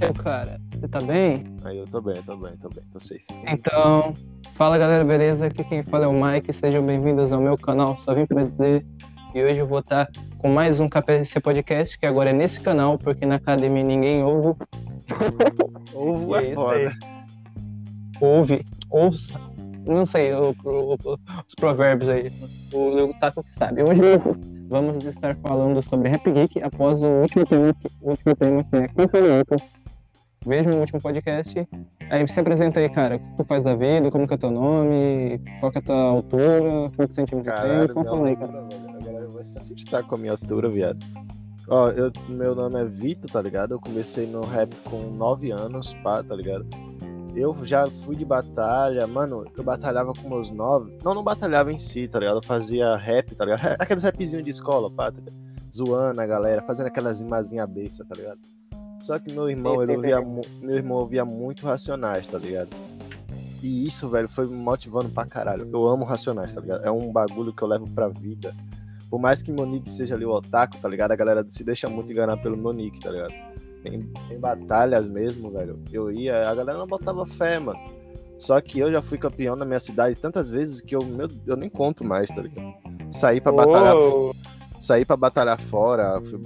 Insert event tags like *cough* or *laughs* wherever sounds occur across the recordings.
Meu cara, você tá bem? Aí eu tô bem, tô bem, tô bem, tô safe. Então, fala galera, beleza? Aqui quem fala é o Mike, sejam bem-vindos ao meu canal, só vim pra dizer. E hoje eu vou estar com mais um KPC Podcast, que agora é nesse canal, porque na academia ninguém ouve. Ovo é foda. Ouve, ouça. Não sei o- o- os provérbios aí. O Taco que sabe. Hoje vamos estar falando sobre Rap Geek após o último tema, que- o último tema que é cancelamento. Veja o último podcast. Aí se apresenta aí, cara. O que tu faz da vida? Como que é teu nome? Qual que é a tua altura? Quantos centímetros tem? Minha fala aí, cara? A galera vai se assustar com a minha altura, viado. Ó, eu, meu nome é Vitor, tá ligado? Eu comecei no rap com 9 anos, pá, tá ligado? Eu já fui de batalha, mano, eu batalhava com meus 9. Não, não batalhava em si, tá ligado? Eu fazia rap, tá ligado? *laughs* Aqueles rapzinhos de escola, pá, tá ligado? Zoando a galera, fazendo aquelas rimazinhas besta, tá ligado? Só que meu irmão, ele ouvia, meu irmão ouvia muito Racionais, tá ligado? E isso, velho, foi me motivando pra caralho. Eu amo Racionais, tá ligado? É um bagulho que eu levo pra vida. Por mais que meu nick seja ali o otaku, tá ligado? A galera se deixa muito enganar pelo meu nick, tá ligado? Em, em batalhas mesmo, velho, eu ia, a galera não botava fé, mano. Só que eu já fui campeão na minha cidade tantas vezes que eu, meu, eu nem conto mais, tá ligado? Saí pra batalhar, Ô, saí pra batalhar fora, fui-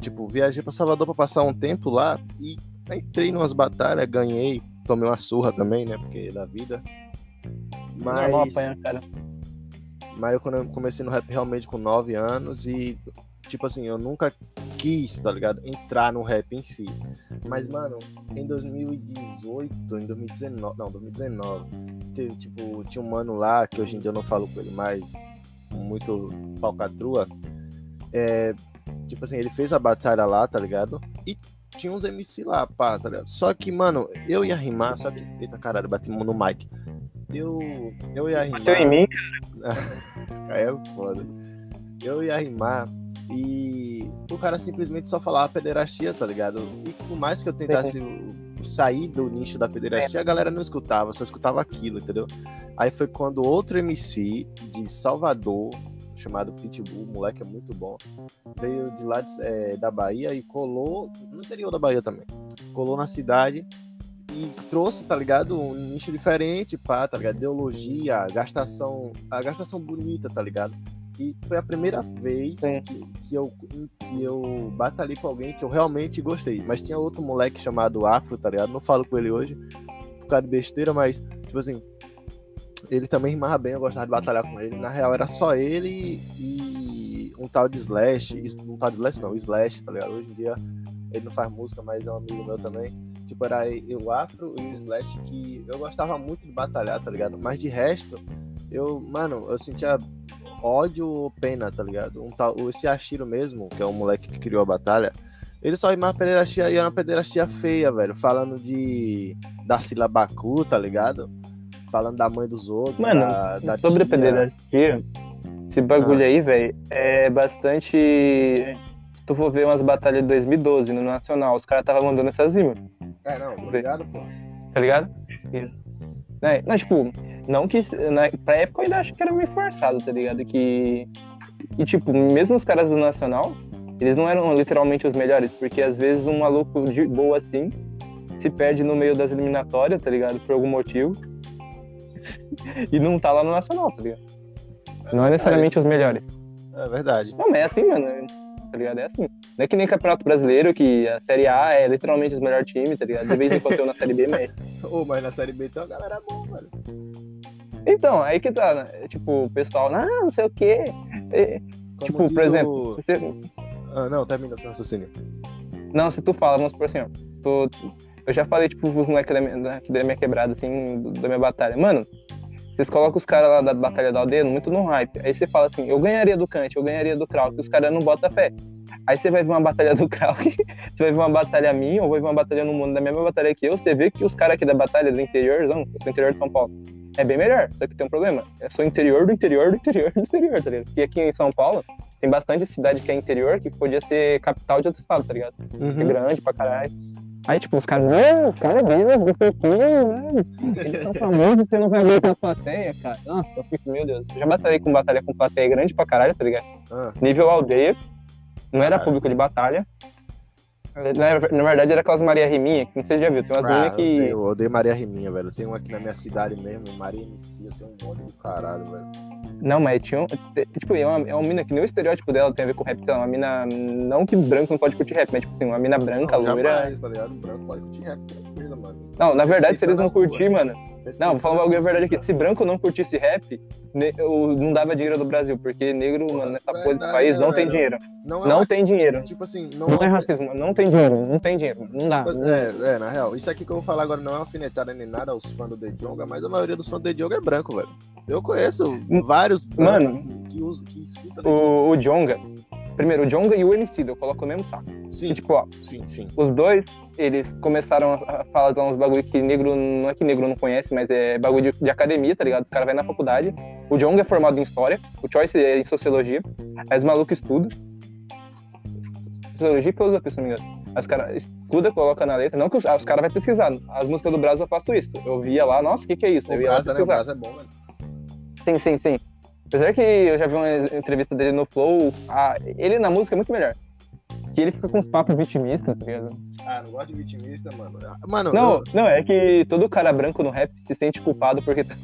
tipo, viajei pra Salvador pra passar um tempo lá e entrei numas batalhas, ganhei, tomei uma surra também, né? Porque é da vida. normal Mas, apanhar, cara. mas eu comecei no rap realmente com 9 anos e, tipo assim, eu nunca quis, tá ligado? Entrar no rap em si. Mas, mano, em 2018, em 2019, não, 2019, teve, tipo, tinha um mano lá, que hoje em dia eu não falo com ele mais, muito falcatrua. É, tipo assim, ele fez a batalha lá, tá ligado? E tinha uns MC lá, pá, tá ligado? Só que, mano, eu ia rimar, só que. Eita caralho, bati no mic. Eu, eu ia rimar. Bateu em mim? Aí *laughs* é foda. Eu ia rimar e o cara simplesmente só falava pederastia, tá ligado? E por mais que eu tentasse sair do nicho da pederastia, a galera não escutava, só escutava aquilo, entendeu? Aí foi quando outro MC de Salvador, chamado Pitbull, o moleque é muito bom, veio de lá de- é, da Bahia e colou, no interior da Bahia também, colou na cidade e trouxe, tá ligado? Um nicho diferente, pá, tá ligado? Ideologia, gastação, a gastação bonita, tá ligado? E foi a primeira vez que, que eu, que eu batalhei com alguém que eu realmente gostei. Mas tinha outro moleque chamado Afro, tá ligado? Não falo com ele hoje por causa de besteira, mas, tipo assim, ele também rimava bem, eu gostava de batalhar com ele. Na real, era só ele e um tal de Slash. Um tal de Slash não, Slash, tá ligado? Hoje em dia ele não faz música, mas é um amigo meu também. Tipo, era eu, o Afro e o Slash que eu gostava muito de batalhar, tá ligado? Mas de resto, eu, mano, eu sentia ódio ou pena, tá ligado? Um tal, esse Ashiro mesmo, que é o moleque que criou a batalha, ele só rimava pederastia e era uma pederastia feia, velho. Falando de. da Silabacu, tá ligado? Falando da mãe dos outros. Mano, da, da Sobre a tia. pederastia, esse bagulho Ah. aí, velho, é bastante. Se tu for ver umas batalhas de 2012 no Nacional, os caras estavam mandando essas rimas, É, não, tô ligado, pô. tá ligado? Né? Não, tipo, não que. Na, pra época eu ainda acho que era meio forçado, tá ligado? Que. E, tipo, mesmo os caras do Nacional, eles não eram literalmente os melhores, porque às vezes um maluco de boa assim se perde no meio das eliminatórias, tá ligado? Por algum motivo. *laughs* e não tá lá no Nacional, tá ligado? Não é necessariamente os melhores. É verdade. Não, mas é assim, mano. Tá ligado? É assim. Não é que nem Campeonato Brasileiro, que a Série A é literalmente os melhores times, tá ligado? De vez em quando eu na Série B, mas. *laughs* Ô, mas na série B tem uma galera boa, velho. Então, aí que tá, né? Tipo, o pessoal, não, não sei o quê. É, tipo, por exemplo, o- você- Ah, não, termina seu raciocínio. não, se tu fala, vamos por assim, ó. eu já falei, tipo, os moleques da minha, da, minha quebrada, assim, do- da minha batalha. Mano, vocês colocam os caras lá da Batalha da Aldeia muito no hype. Aí você fala assim, eu ganharia do Kant, eu ganharia do Krauk, os caras não botam fé. Aí você vai ver uma batalha do *laughs* Krauk, você vai ver uma batalha minha, ou vai ver uma batalha no mundo da mesma batalha que eu, você vê que os caras aqui da batalha do interiorzão, eu sou interior de São Paulo, é bem melhor. Só que tem um problema. Eu sou interior do interior do interior do interior, tá ligado? Porque aqui em São Paulo tem bastante cidade que é interior que podia ser capital de outro estado, tá ligado? É grande pra caralho. Aí, tipo, os caras, não, cara, Deus, não sei o quê, mano. Eles são famosos, você não vai ver com a plateia, cara. Nossa, eu fico, meu Deus. Eu já batalhei com batalha com plateia grande pra caralho, tá ligado? Ah, Nível aldeia. Não era Ah. público de batalha. Na, verdade era aquelas Maria Riminha, que não sei se já viu. Tem umas Ah, meninas que. Eu odeio Maria Riminha, velho. Tem um aqui na minha cidade mesmo, Maria MC, eu tenho um ódio do caralho, velho. Não, mas tinha um. Tipo, é uma, é uma mina que nem o estereótipo dela tem a ver com rap, sei lá, uma mina. Não que branco não pode curtir rap, mas tipo assim, uma mina branca, Não, loira. jamais, tá ligado? Branco pode curtir rap tranquilo, mano. Não, na verdade, se eles não curtir, mano. Não, vou falar um bagulho verdade aqui. Se branco não curtisse rap, não dava dinheiro do Brasil, porque negro, mano, nessa porra desse país não né, tem velho? dinheiro. Não é Não tem dinheiro. Tipo assim, não, Não é racismo, não tem dinheiro, não tem dinheiro. Não dá. não- É, é, na real. Isso aqui que eu vou falar agora não é alfinetada nem nada aos fãs do The Jonga, mas a maioria dos fãs do The Jonga é branco, velho. Eu conheço vários brancos Mano. que, usam, que escutam. O, o Jonga. Primeiro, o Jonga e o MC, eu coloco no mesmo saco. Sim, E, tipo, ó, sim, sim. os dois, eles começaram a falar uns bagulho que negro, não é que negro não conhece, mas é bagulho de, de academia, tá ligado? Os caras vão na faculdade. O Jonga é formado em História, o Choice é em Sociologia, aí os malucos estudam. Sociologia e Filosofia, se não me engano. Os caras estudam, colocam na letra. Não que os, ah, os caras vão pesquisar. As músicas do Brasil eu faço isso. Eu via lá, nossa, o que que é isso? O Eu ia lá Brasa, né? O pesquisar. Brasa é bom, velho. Sim, sim, sim. Apesar que eu já vi uma entrevista dele no Flow, a- ele na música é muito melhor. Que ele fica com uns papos vitimistas, tá ligado? Ah, não gosto de vitimista, mano. Mano, Não, eu- não, é que todo cara branco no rap se sente culpado porque. tá-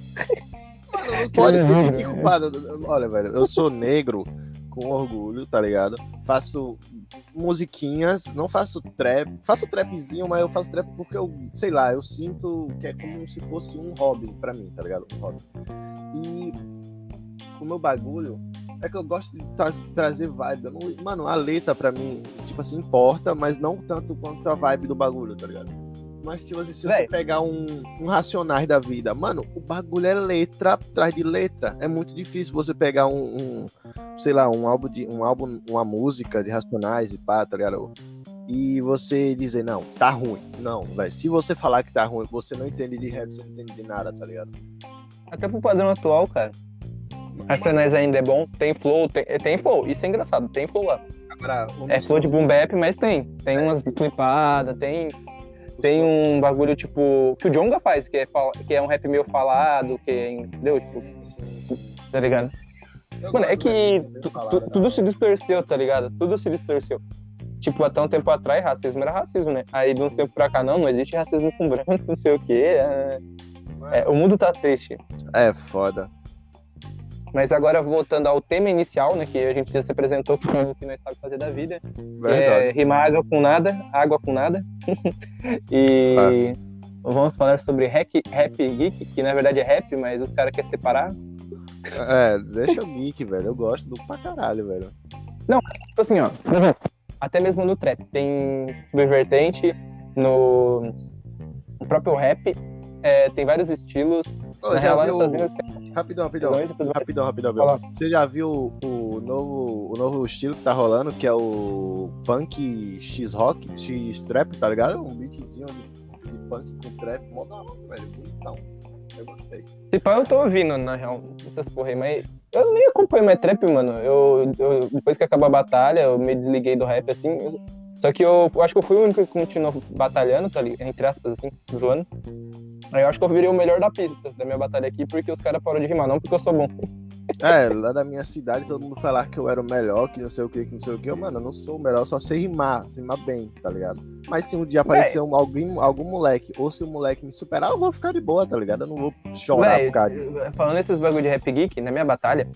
Mano, não pode se Caramba. sentir culpado. Olha, velho, eu sou negro com orgulho, tá ligado? Faço musiquinhas, não faço trap. Faço trapzinho, mas eu faço trap porque eu, sei lá, eu sinto que é como se fosse um hobby pra mim, tá ligado? Um hobby. E o meu bagulho é que eu gosto de tra- trazer vibe. Não- mano, a letra pra mim, tipo assim, importa, mas não tanto quanto a vibe do bagulho, tá ligado? Mas, tipo assim, se você pegar um, um Racionais da vida, mano, o bagulho é letra atrás de letra. É muito difícil você pegar um, um, sei lá, um álbum, de, um álbum, uma música de Racionais e pá, tá ligado? E você dizer, não, tá ruim. Não, velho. Se você falar que tá ruim, você não entende de rap, você não entende de nada, tá ligado? Até pro padrão atual, cara. Racionais ainda é bom, tem flow, tem, tem flow, isso é engraçado, tem flow lá. Agora, um É flow de boom bap, mas tem. Tem umas flipadas, tem, tem um bagulho tipo. que o Jonga faz, que é, fala- que é um rap meio falado, que é. Entendeu? Tipo, tá ligado? Mano, é que de tu- falar, tu- né? tudo se distorceu, tá ligado? Tudo se distorceu. Tipo, até um tempo atrás, racismo era racismo, né? Aí de uns tempos pra cá, não, não existe racismo com branco, *laughs* não sei o quê. é- é, o mundo tá triste. É foda. Mas agora, voltando ao tema inicial, né? Que a gente já se apresentou com o que nós sabemos fazer da vida. É, rimar água com nada, água com nada. *laughs* e vamos falar sobre rap, rap geek, que na verdade é rap, mas os caras querem separar. É, deixa o geek, velho. Eu gosto do pra caralho, velho. Tipo assim, ó. *laughs* Até mesmo no trap. Tem subvertente, no, no próprio rap. é, tem vários estilos. Na já real, viu... Rapidão, rapidão. Rapidão, rapidão, rapidão. Você já viu o novo, o novo estilo que tá rolando, que é o punk X-Rock, X-Trap, tá ligado? Um beatzinho de, de punk com trap, mó da hora, velho. Bonitão. Eu gostei. Se pá, eu tô ouvindo, na real, essas porra aí, mas eu nem acompanho mais trap, mano. Eu, eu- depois que acabou a batalha, eu me desliguei do rap, assim. eu- só que eu, eu acho que eu fui o único que continuou batalhando, tá ligado? Entre aspas, assim, zoando. Aí eu acho que eu virei o melhor da pista, da minha batalha aqui, porque os caras pararam de rimar, não porque eu sou bom. *laughs* É, lá da minha cidade todo mundo falar que eu era o melhor, que não sei o que, que não sei o que. Eu, mano, eu não sou o melhor, eu só sei rimar, rimar bem, tá ligado? Mas se um dia aparecer um, alguém, algum moleque, ou se o moleque me superar, eu vou ficar de boa, tá ligado? Eu não vou chorar Véi, por causa disso. falando esses bagulho de rap geek, na minha batalha,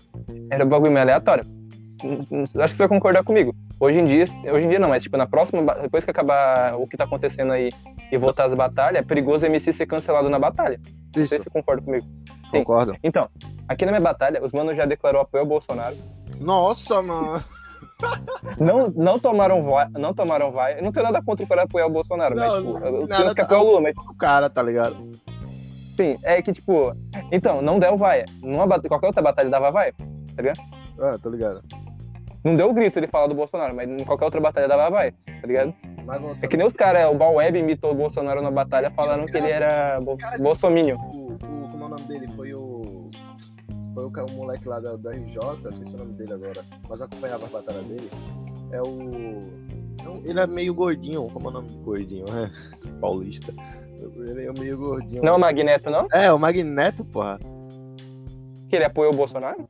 era um bagulho meio aleatório. Acho que você vai concordar comigo. Hoje em dia, hoje em dia não, mas tipo, na próxima, depois que acabar o que tá acontecendo aí e voltar às batalhas, é perigoso o MC ser cancelado na batalha. Não sei Isso, se você concorda comigo. sim. concordo. Então, aqui na minha batalha, os manos já declarou apoio ao Bolsonaro. Nossa, mano. Não, não tomaram vai, não tomaram vai. Não tenho nada contra o cara apoiar o Bolsonaro, mas Não, tipo, nada eu tenho que tá- o Lula, mas O cara, tá ligado? sim, é que tipo, então, não deu vai. Numa qualquer outra batalha dava vai. Ah, tô ligado. Não deu o grito ele falar do Bolsonaro, mas em qualquer outra batalha dava vai, tá ligado? É que nem os caras, o Balweb imitou o Bolsonaro na batalha falando que ele era bo bolsominion. o, o, como é o nome dele? Foi o. Foi o, o moleque lá da, da RJ, esqueci o nome dele agora, mas acompanhava a batalha dele. É o. é Ele é meio gordinho, como é o nome do gordinho? É, *laughs* paulista. Ele é meio gordinho. Não é o Magneto, não? É, o Magneto, porra. Que ele apoiou o Bolsonaro?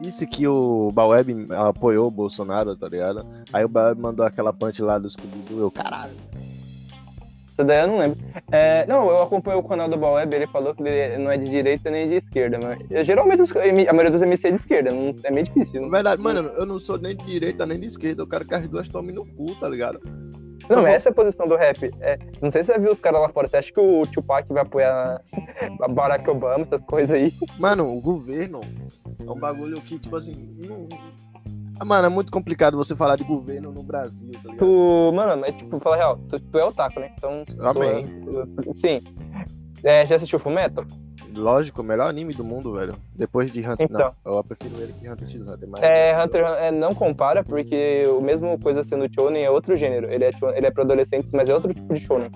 Disse que o Baweb apoiou o Bolsonaro, tá ligado? Aí o Baweb mandou aquela punch lá do Scooby-Doo, eu, caralho. Essa daí eu não lembro. É, não, eu acompanho o canal do Baweb, ele falou que ele não é de direita nem de esquerda, mas eu, geralmente os- a maioria dos MC é de esquerda, não, é meio difícil. Na Não, verdade, mano, eu não sou nem de direita nem de esquerda, eu quero que as duas tomem no cu, tá ligado? Não vou- essa é a posição do rap. É, não sei se você viu os caras lá fora, você acha que o Tupac vai apoiar a Barack Obama, essas coisas aí? Mano, o governo é um bagulho que, tipo assim, não... Ah, Mano, é muito complicado você falar de governo no Brasil, tá ligado? Tu, mano, mas tipo, fala real, tu, tu é otaku, né? Então. tu- Amém. tu- sim. É, já assistiu Fullmetal? Lógico, o melhor anime do mundo, velho. Depois de Hunter. Então. Não, eu prefiro ele que Hunter x Hunter. Mas... É, Hunter é, não compara, porque o mesmo coisa sendo shonen é outro gênero. Ele é, ele é pra adolescentes, mas é outro tipo de shonen.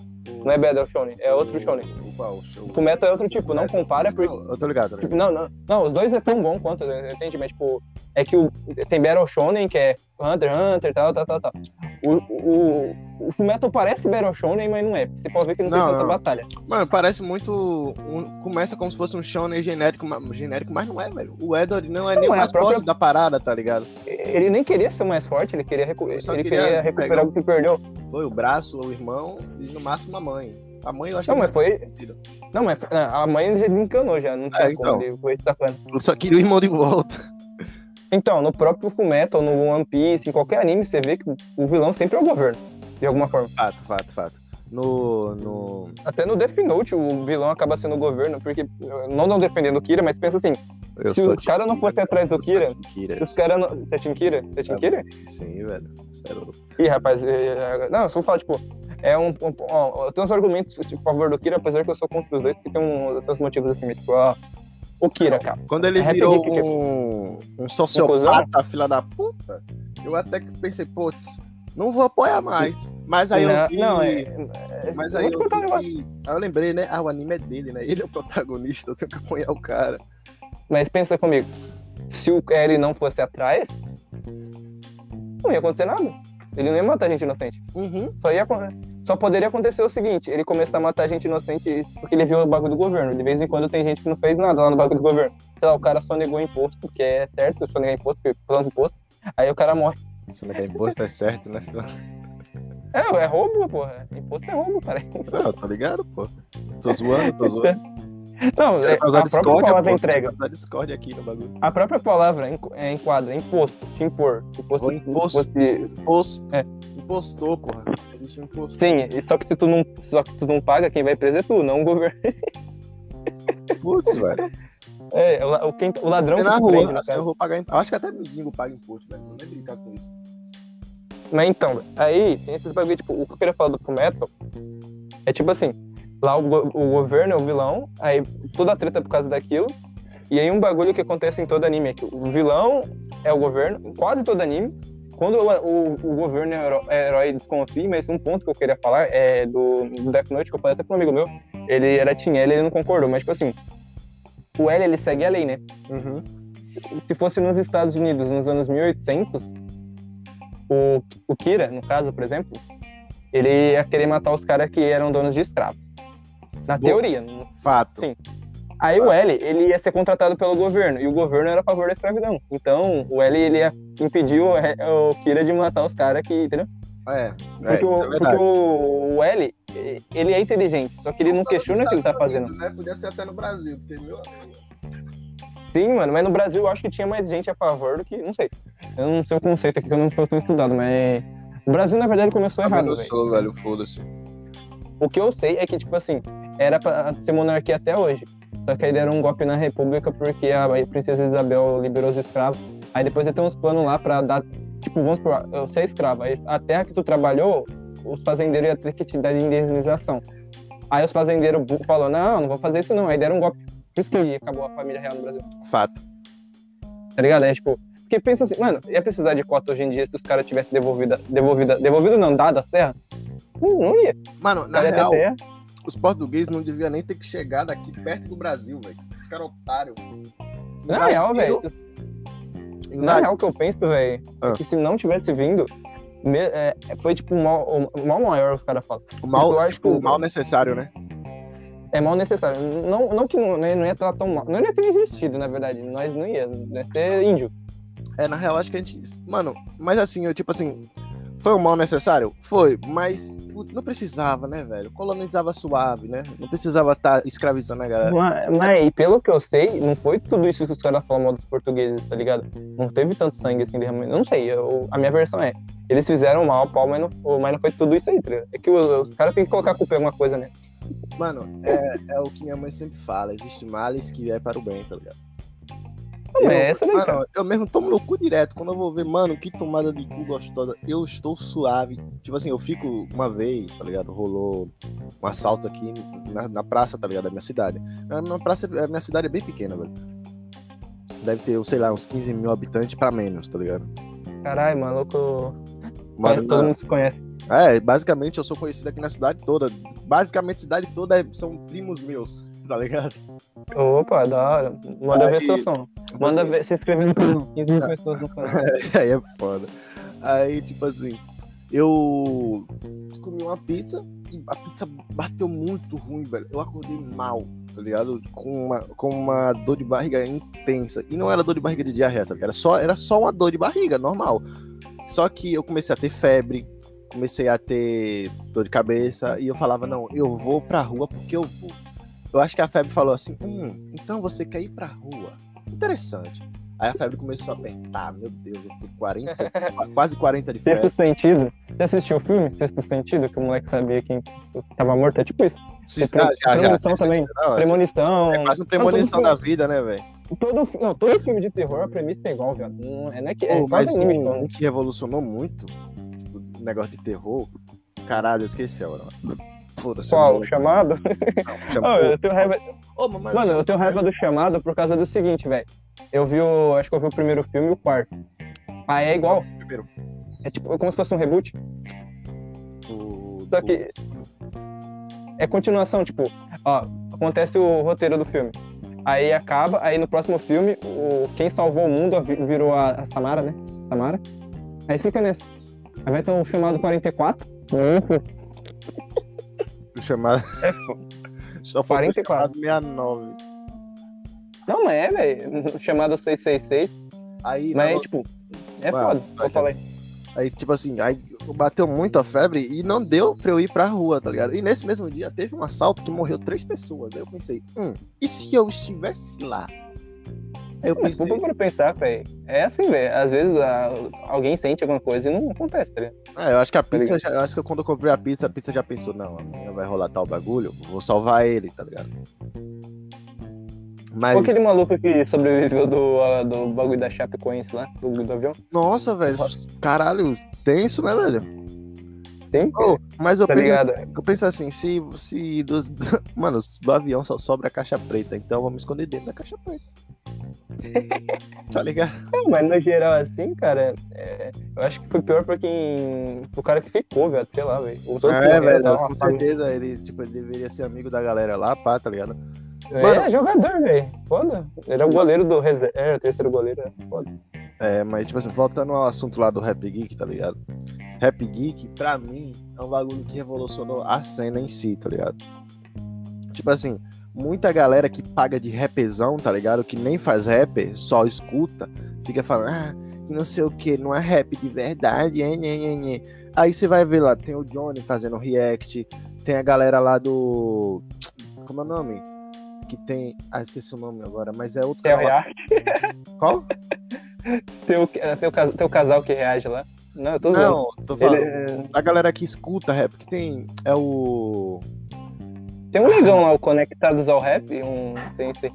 Não é Battle Shonen, é outro shonen. O qual? O show? O Fullmetal é outro tipo, não compara, porque... Não, eu tô ligado, né? Tipo, não, não, não, os dois é tão bom quanto, entende? Mas, tipo, é que o, tem Battle Shonen, que é Hunter, x Hunter, tal, tal, tal, tal. O, o, o Fullmetal parece Battle Shonen, mas não é. Você pode ver que não, Não, tem tanta não. batalha. Mano, parece muito. um- começa como se fosse um shonen genérico, genérico, mas não é, velho. O Edward não é Não, nem o é mais própria- forte da parada, tá ligado? Ele nem queria ser o mais forte, ele queria, recu ele queria queria recuperar o que perdeu. Foi o braço, o irmão e no máximo a mãe. A mãe eu acho Não, que mas foi. mentira. Não, mas a mãe já encanou já, não tinha É, como então. ele foi sacando. Eu só queria o irmão de volta. Então, no próprio Fullmetal, no One Piece, em qualquer anime, você vê que o vilão sempre é o governo, de alguma forma. Fato, fato, fato. No. no... Até no Death Note, o vilão acaba sendo o governo, porque, não não defendendo o Kira, mas pensa assim, Eu se os caras não fossem atrás do Kira, Kira. os caras não... Você é Team Kira? Você é Team Kira? Sim, velho. Sério. Ih, rapaz, é- é- não, eu só falar, tipo, é um, um- ó, eu tenho uns argumentos tipo, a favor do Kira, apesar que eu sou contra os dois, porque tem um, tem uns motivos assim, tipo, ó, o Kira, cara. Quando ele É virou um, um sociopata, filha da puta, eu até que pensei, putz, não vou apoiar mais. Mas aí não, eu vi. não, é, é- Mas aí eu, um vi, aí eu lembrei, né? Ah, o anime é dele, né? Ele é o protagonista, eu tenho que apoiar o cara. Mas pensa comigo, se o L não fosse atrás, não ia acontecer nada. Ele não ia matar gente inocente. Uhum. Só, ia, acon- só poderia acontecer o seguinte, ele começar a matar gente inocente porque ele viu o bagulho do governo. De vez em quando tem gente que não fez nada lá no bagulho do governo. Sei lá, o cara só negou imposto, que é certo, só negar imposto, porque imposto, aí o cara morre. Se quer imposto, é certo, né? É, é roubo, porra. Imposto é roubo, cara. Não, tô ligado, pô. Tô zoando, tô zoando. *laughs* Não, é, a própria palavra entrega. Discórdia aqui no bagulho. A própria palavra é, enquadra, imposto, te impor. Imposto, imposto. imposto- Imposto. É. Impostor, porra. Existe um impostor. Sim, só que se tu não, só que tu não paga, quem vai preso é tu, não o governo. Putz, velho. É, o, quem, o ladrão É que na prende, rua, no assim, eu vou pagar imposto. Acho que até mendigo paga imposto, velho. Não nem brincar com isso. Mas então, aí tem esses bagulho, tipo, o que eu queria falar do Fullmetal é tipo assim, lá o, o governo é o vilão, aí toda a treta é por causa daquilo, e aí um bagulho que acontece em todo anime é que o vilão é o governo, quase todo anime, quando o, o, o governo é herói, é herói desconfia, mas um ponto que eu queria falar é do, do Death Note, que eu falei até com um amigo meu, ele era Team L, ele não concordou, mas tipo assim, o L ele segue a lei, né? Uhum. se fosse nos Estados Unidos nos anos 1800, o, o Kira, no caso, por exemplo, ele ia querer matar os caras que eram donos de escravos. Na Boa. teoria. não- Fato. Sim. Aí o L, ele ia ser contratado pelo governo, e o governo era a favor da escravidão. Então, o L, ele ia impedir o, o Kira de matar os caras que, entendeu? É, é, Porque, isso o, é porque o, o L, ele é inteligente, só que ele não questiona o que ele tá fazendo. Né? Podia ser até no Brasil, porque, meu Sim, mano, mas no Brasil eu acho que tinha mais gente a favor do que. Não sei. Eu não sei o conceito aqui que eu não sou estudado, mas. O Brasil, na verdade, começou errado, eu sou, velho, foda-se. O que eu sei é que, tipo assim, era pra ser monarquia até hoje. Só que aí deram um golpe na República porque a princesa Isabel liberou os escravos. Aí depois tem uns planos lá pra dar. Tipo, vamos supor, você é escravo. Aí a terra que tu trabalhou, os fazendeiros iam ter que te dar de indenização. Aí os fazendeiros falaram: não, não vou fazer isso não. Aí deram um golpe. Por isso que acabou a família real no Brasil. Fato. Tá ligado? É tipo. Porque pensa assim, mano, ia precisar de cota hoje em dia se os caras tivessem devolvido, devolvida, devolvido não, dado as terras? Não, não ia. Mano, na Cara, real, terra. Os portugueses não deviam nem ter que chegar daqui perto do Brasil, velho. Os caras otários. Na real, velho. Na Na real, que eu penso, velho, Ah. é que se não tivesse vindo, me- é, foi tipo o mal, mal maior, os caras falam. o mal, eu acho tipo, o mal necessário, né? É mal necessário. Não, não que não, não ia estar tão mal. Não ia ter existido, na verdade. Nós não ia. Ia ser índio. É, na real, acho que a gente. Mano, mas assim, eu, tipo assim. Foi um mal necessário? Foi, mas não precisava, né, velho? Colonizava suave, né? Não precisava estar tá escravizando a galera. Mas, mas, pelo que eu sei, não foi tudo isso que os caras falam mal dos portugueses, tá ligado? Não teve tanto sangue assim, derramamento. Não sei, eu, a minha versão é. Eles fizeram mal, pau, mas não, mas não foi tudo isso aí, tá ligado? É que os, os caras têm que colocar a culpa em alguma coisa, né? Mano, é, é o que minha mãe sempre fala: existe males que é para o bem, tá ligado? Não, eu, é essa daí, mano, eu mesmo tomo no cu direto. Quando eu vou ver, mano, que tomada de cu gostosa. Eu estou suave. Tipo assim, eu fico uma vez, tá ligado? Rolou um assalto aqui na, na praça, tá ligado? Da minha cidade. Na praça, a minha cidade é bem pequena, velho. Deve ter, sei lá, uns 15 mil habitantes pra menos, tá ligado? Caralho, maluco. Mano, todo mundo se conhece. É, basicamente eu sou conhecido aqui na cidade toda. Basicamente a cidade toda é, são primos meus, tá ligado? Opa, da hora. Manda Aí, ver seu som. Manda ver, se inscrever no canal. 15 mil pessoas no canal. *laughs* Aí é foda. Aí, tipo assim, eu comi uma pizza e a pizza bateu muito ruim, velho. Eu acordei mal, tá ligado? Com uma, com uma dor de barriga intensa. E não era dor de barriga de diarreia, tá ligado? Era só, era só uma dor de barriga, normal. Só que eu comecei a ter febre, comecei a ter dor de cabeça e eu falava, não, eu vou pra rua porque eu vou. Eu acho que a febre falou assim, hum, então você quer ir pra rua? Interessante. Aí a febre começou a apertar, meu Deus, eu fui 40, *laughs* quase 40 de febre. Sexto sentido. Você assistiu o filme Sexto Sentido? Que o moleque sabia quem tava morto? É tipo isso. Se, ah, já, premonição já, também. Não, premonição. É quase uma premonição da vida, né, velho? Todo, não, todo filme de terror, a premissa é igual, velho. Não é, não é que, é mas um, um que revolucionou muito o negócio de terror. Caralho, eu esqueci agora. Foda-se. Qual? O chamado? Não, oh, *laughs* eu tenho raiva. Oh, Mano, eu tenho raiva do chamado por causa do seguinte, velho. Eu vi o. Acho que eu vi o primeiro filme e o quarto. Aí é igual. Primeiro. É tipo como se fosse um reboot. O... Só que. É continuação, tipo, ó, acontece o roteiro do filme. Aí acaba, aí no próximo filme, o, quem salvou o mundo virou a, a Samara, né? Samara. Aí fica nesse. Aí vai ter um chamado 44. O *laughs* *laughs* chamado. É, *laughs* Só foi 44. chamado 69. Não, mas é, velho. *laughs* Chamado 666. Aí, mas, é, tipo, é Ué, foda. Vou falar aí. Aí, tipo assim, aí bateu muito a febre e não deu pra eu ir pra rua, tá ligado? E nesse mesmo dia teve um assalto que morreu três pessoas. Aí eu pensei, hum, e se eu estivesse lá? Eu pensei... Mas pra pensar, velho. É assim, velho. Às vezes a, alguém sente alguma coisa e não acontece, tá ligado? Ah, eu acho que a tá pizza, já, eu acho que quando eu comprei a pizza, a pizza já pensou, não, amanhã vai rolar tal bagulho, vou salvar ele, tá ligado? Mas... Qual aquele maluco que sobreviveu do, do bagulho da Chapecoense lá, do, do avião? Nossa, velho. Caralho, tenso, né, velho? Sim, oh, mas eu, tá penso, eu penso assim, se, se do, *laughs* mano, do avião só sobra a caixa preta, então vamos esconder dentro da caixa preta. Tá ligado? Não, mas no geral, assim, cara, é, eu acho que foi pior pra quem. o cara que ficou, velho, sei lá, velho. É, velho, com certeza ele, tipo, ele deveria ser amigo da galera lá, pá, tá ligado? É, Mano, é jogador, velho. Foda. Ele é o goleiro do reserva. É, o terceiro goleiro, é foda. É, mas, tipo assim, voltando ao assunto lá do Rap Geek, tá ligado? Rap Geek, pra mim, é um bagulho que revolucionou a cena em si, tá ligado? Tipo assim, muita galera que paga de rapzão, tá ligado? Que nem faz rap, só escuta, fica falando, ah, não sei o que, não é rap de verdade, hein, hein, hein, hein. Aí você vai ver lá, tem o Johnny fazendo react, tem a galera lá do. Como é o nome? que tem. Ah, esqueci o nome agora, mas é outro. Canal. Qual? tem, o, *laughs* tem, o, tem o casal que reage lá. Não, eu tô Não, tô falando. Ele... É- a galera que escuta rap, que tem. É o. Tem um negão lá, o Conectados ao Rap, um. Tem esse.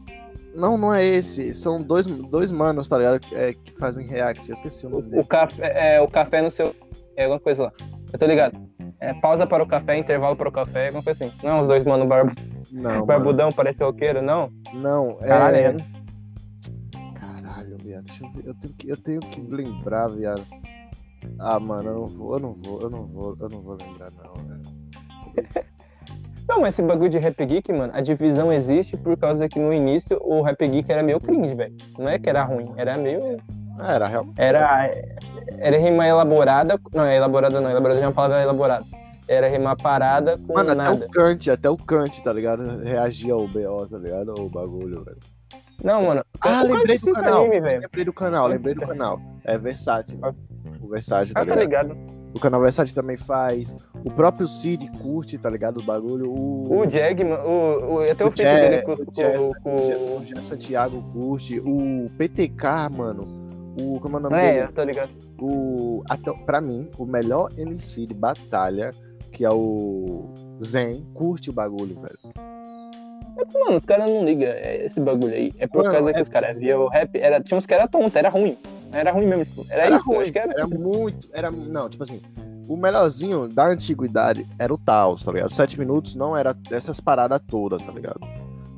Não, não é esse. São dois, dois manos, tá ligado? É, que fazem react. Eu esqueci o nome o, dele. O café, é, o café no seu. É alguma coisa lá. Eu tô ligado. É, pausa para o café, intervalo para o café, alguma coisa assim. Não, os dois mano barba. Não. Barbudão, mano. parece roqueiro, não? Não, é. Caralho, Caralho, viado. Deixa eu ver. Eu tenho que, eu tenho que lembrar, viado. Ah, mano, eu não vou, eu não vou, eu não vou, eu não vou lembrar, não, velho. Não, mas esse bagulho de Rap Geek, mano, a divisão existe por causa que no início o Rap Geek era meio cringe, velho. Não é que era ruim, era meio. Ah, era realmente. Era, era rima elaborada. Não, é elaborada não, elaborada já é uma palavra elaborada. era rimar parada com Mano, até nada. o Kant, até o Kant, tá ligado? Reagia ao BO, tá ligado? O bagulho, velho. Não, mano. Ah, lembrei do cita canal. anime, velho. Lembrei do canal, lembrei do canal. É Versátil. O Versátil, tá Ah, tá ligado? O canal Versátil também faz. O próprio Cid curte, tá ligado? O bagulho. O, O Jagman, o, o, até o, O feat dele com, o Jé- o Jé Santiago curte. O PTK, mano. O. Como é o nome É, dele? tá ligado. O. Até, pra mim, o melhor MC de batalha, que é o Zen, curte o bagulho, velho. Mano, os caras não ligam é, esse bagulho aí. É por Mano, causa é- que os caras viam o rap. Era, tinha uns que era tonto, era ruim. Era ruim mesmo. Tipo, era, Era isso. ruim, era, era muito. Era, não, tipo assim. O melhorzinho da antiguidade era o Taos, tá ligado? Sete minutos não era essas paradas todas, tá ligado?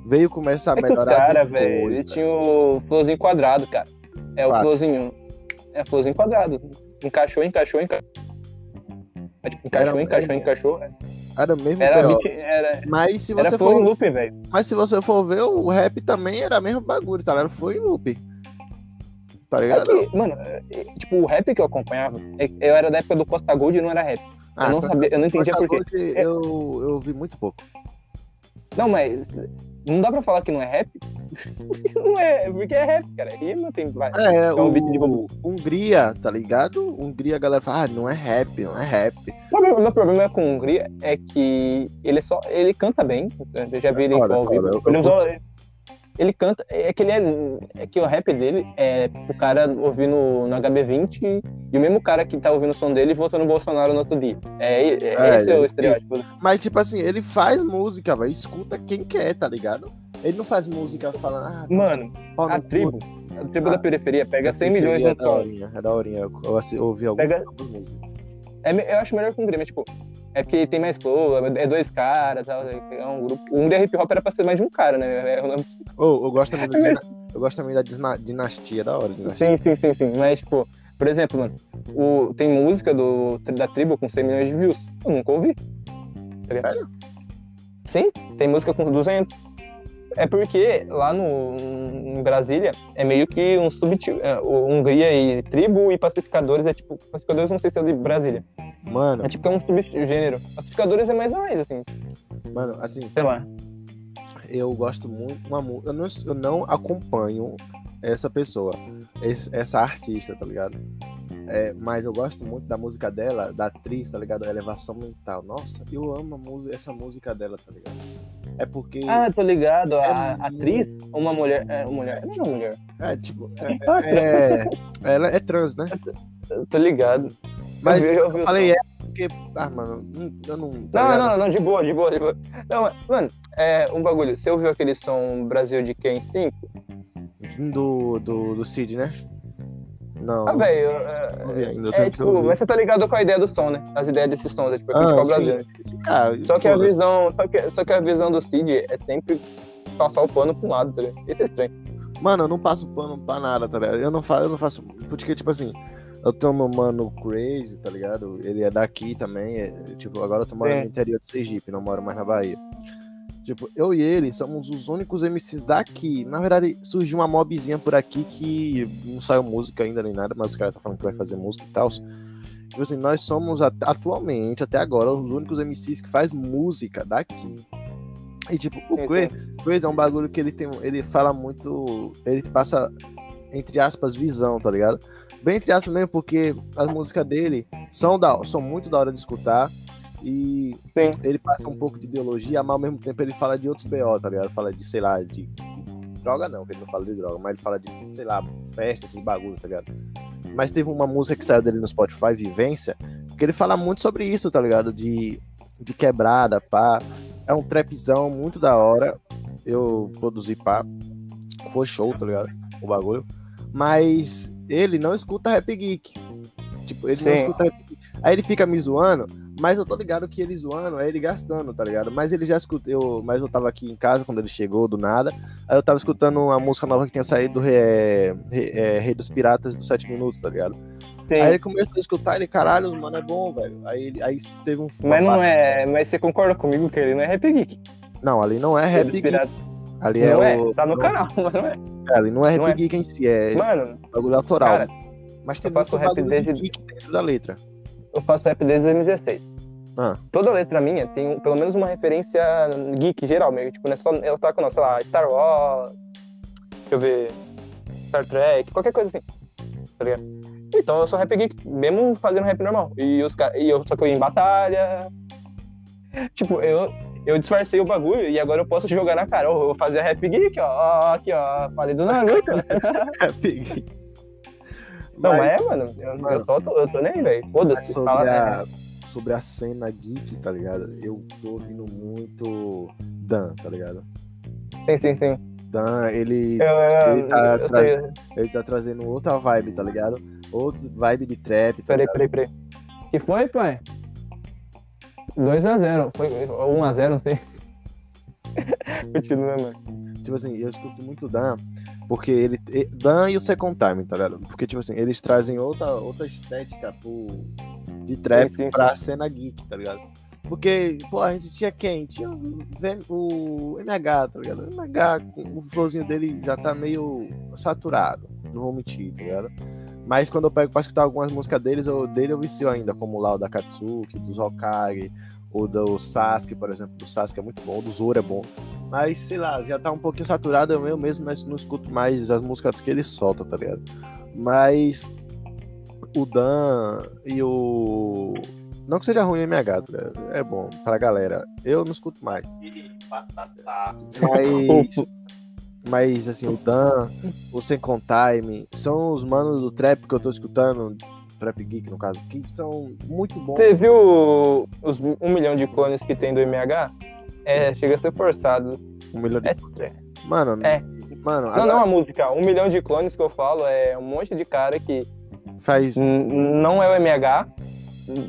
Veio começar a É que os melhorar. depois, velho, ele tinha o flowzinho quadrado, cara. É o Fato. flowzinho. É o flowzinho quadrado. Encaixou, encaixou, encaixou. É, tipo, encaixou, encaixou, era- encaixou. Era mesmo Era, beat, era, Mas se você for. loop, velho. Mas se você for ver, o rap também era mesmo bagulho, tá ligado? Foi em loop. Tá É ligado? que, mano, é, é, tipo, o rap que eu acompanhava, é- eu era da época do Costa Gold e não era rap. eu não Costa- sabia, eu não entendia Costa por quê. Eu, eu vi muito pouco. Não, mas não dá pra falar que não é rap? *laughs* não é, porque é rap, cara. Rima tem vários. É, um o beat de bambu. Hungria, tá ligado? Hungria, a galera fala, ah, não é rap, não é rap. O meu problema com Hungria é que ele só ele canta bem. Eu já vi ele vivo. foda, eu- Ele, eu usou- ele canta. É que ele é. É que o rap dele é o cara ouvir no, no HB20 e o mesmo cara que tá ouvindo o som dele vota no Bolsonaro no outro dia. É, é, É, esse é o estereótipo. Mas, tipo assim, ele faz música, velho. Escuta quem quer, tá ligado? Ele não faz música falando, ah, Mano, a tribo. A tribo Ah, da periferia pega 100 milhões é no da horinha, é da horinha. Eu, ouvi algumas Pega- músicas. É, eu acho melhor que o Hungria, mas, tipo, é porque tem mais flow, é dois caras, tal, é um grupo. O Hungria Hip Hop era pra ser mais de um cara, né? É, eu- Ô, eu gosto *laughs* também, eu gosto também da dinastia, da hora. Dinastia. Sim, sim, sim, sim. Mas, tipo, por exemplo, mano, o, tem música do, da tribo com 100 milhões de views. Eu nunca ouvi. Tá? Sim, tem música com 200. É porque lá no, em Brasília é meio que um sub é, Hungria e tribo e pacificadores é tipo. Pacificadores não sei se é de Brasília. Mano, É tipo é um subgênero. Pacificadores é mais a mais, assim, mano, assim, sei lá. eu gosto muito. Uma, eu, não, eu não acompanho essa pessoa, esse- essa artista, tá ligado? É, mas eu gosto muito da música dela, da atriz, tá ligado? A elevação mental. Nossa, eu amo a música, essa música dela, tá ligado? É porque. Ah, tô ligado. A É atriz, uma mulher. É, uma mulher. Não é uma mulher. É, tipo. É, *laughs* é- ela é trans, né? Tô ligado. Mas eu, vi- eu vi eu falei é porque. Ah, mano, hum, eu não. tá Não, não, não, de boa, de boa, de boa. Não, mano, é um bagulho. Você ouviu aquele som Brasil de quem 5? Do, do, do Cid, né? Não. Ah, velho. É, é, tipo, mas você tá ligado com a ideia do som, né? As ideias desses sons, é tipo, é Ah, o sim. Brasil. né? Ah, Só que a visão. Só que, só que a visão do Cid é sempre passar o pano pra um lado, tá ligado? Isso é estranho. Mano, eu não passo pano pra nada, tá ligado? Eu não faço, eu não faço. Porque, tipo assim, eu tenho meu mano Crazy, tá ligado? Ele é daqui também. é- tipo, agora eu tô morando Sim. no interior de Sergipe, não moro mais na Bahia. Tipo, eu e ele somos os únicos MCs daqui. Na verdade, surgiu uma mobzinha por aqui que não saiu música ainda nem nada, mas os caras tá falando que vai fazer música e tal. Tipo assim, nós somos at- atualmente, até agora, os únicos MCs que faz música daqui. E tipo, o Crazy é um bagulho que ele tem. Ele fala muito. Ele passa, entre aspas, visão, tá ligado? Bem entre aspas mesmo, porque as músicas dele são, da, são muito da hora de escutar. E Sim. ele passa um pouco de ideologia, mas ao mesmo tempo ele fala de outros BO, tá ligado? Fala de, sei lá, de, de droga não, que ele não fala de droga, mas ele fala de, sei lá, festa, esses bagulhos, tá ligado? Mas teve uma música que saiu dele no Spotify, Vivência, que ele fala muito sobre isso, tá ligado? De, de quebrada, pá. É um trapzão muito da hora. Eu produzi, pá. Foi show, tá ligado? O bagulho. Mas ele não escuta Rap Geek. Tipo, ele não Sim. escuta Rap Geek. Aí ele fica me zoando, mas eu tô ligado que ele zoando é ele gastando, tá ligado? Mas ele já escutou, eu, mas eu tava aqui em casa quando ele chegou, do nada. Aí eu tava escutando uma música nova que tinha saído do é, é, Rei dos Piratas dos 7 Minutos, tá ligado? Sim. Aí ele começou a escutar, ele, caralho, mano, é bom, velho. Aí, aí teve um. Mas não é. Mas você concorda comigo que ele não é rap geek? Não, ali não é rap geek. Ali é não é, o. tá no canal, *laughs* mas não é. é, ali não é rap não é. geek em si, é Mano, bagulho autoral. cara, mas tem eu faço rap desde- de geek dentro da letra. eu faço rap desde 2016. Ah. Toda letra minha tem pelo menos uma referência geek geral, meio. Tipo, não é só ela tá com, não, sei lá, Star Wars, deixa eu ver, Star Trek, qualquer coisa assim. Tá ligado? Então eu sou rap geek, mesmo fazendo rap normal. E, os, e eu só que eu ia em batalha. Tipo, eu, eu disfarcei o bagulho e agora eu posso jogar na cara. Eu vou fazer rap geek, ó. Aqui, ó. Falei do Naruto. *laughs* Peguei. Não, Mas- é, mano. Eu, eu só tô, eu tô nem velho. Foda-se. sobre, Fala, a, sobre a cena geek, tá ligado? Eu tô ouvindo muito Dan, tá ligado? Sim, sim, sim. Dan, ele, Eu, eu, Ele tá sei- ele tá trazendo outra vibe, tá ligado? Outra vibe de trap, tá Peraí, peraí, peraí. Que foi, pai? 2x0. Foi 1x0, não sei. Continua, mano. Tipo assim, eu escuto muito Dan, porque ele. Dan e o Second Time, tá ligado? Porque, tipo assim, eles trazem outra, outra estética pro, de trap Sim, sim, pra cena geek, tá ligado? Porque, pô, a gente tinha quem? Tinha o MH, tá ligado? O MH, o flowzinho dele já tá meio saturado, não vou mentir, tá ligado? Mas quando eu pego pra escutar algumas músicas deles, eu, dele eu vicio ainda, como lá o da Katsuki, dos Hokage, ou do Sasuke, por exemplo, do Sasuke é muito bom, o do Zoro é bom. Mas, sei lá, já tá um pouquinho saturado, eu mesmo mas não escuto mais as músicas que ele solta, tá ligado? Mas o Dan e o. Não que seja ruim o MH, tá ligado? É bom pra galera. Eu não escuto mais. Mas. *laughs* Mas, assim, o Dan, o Second Time, são os manos do trap que eu tô escutando, Trap Geek no caso, que são muito bons. Você viu os um milhão de clones que tem do MH? É, chega a ser forçado. Um milhão de... É estranho. Mano, É. mano, Não, agora não a música. Um milhão de clones que eu falo é um monte de cara que faz. não é o MH.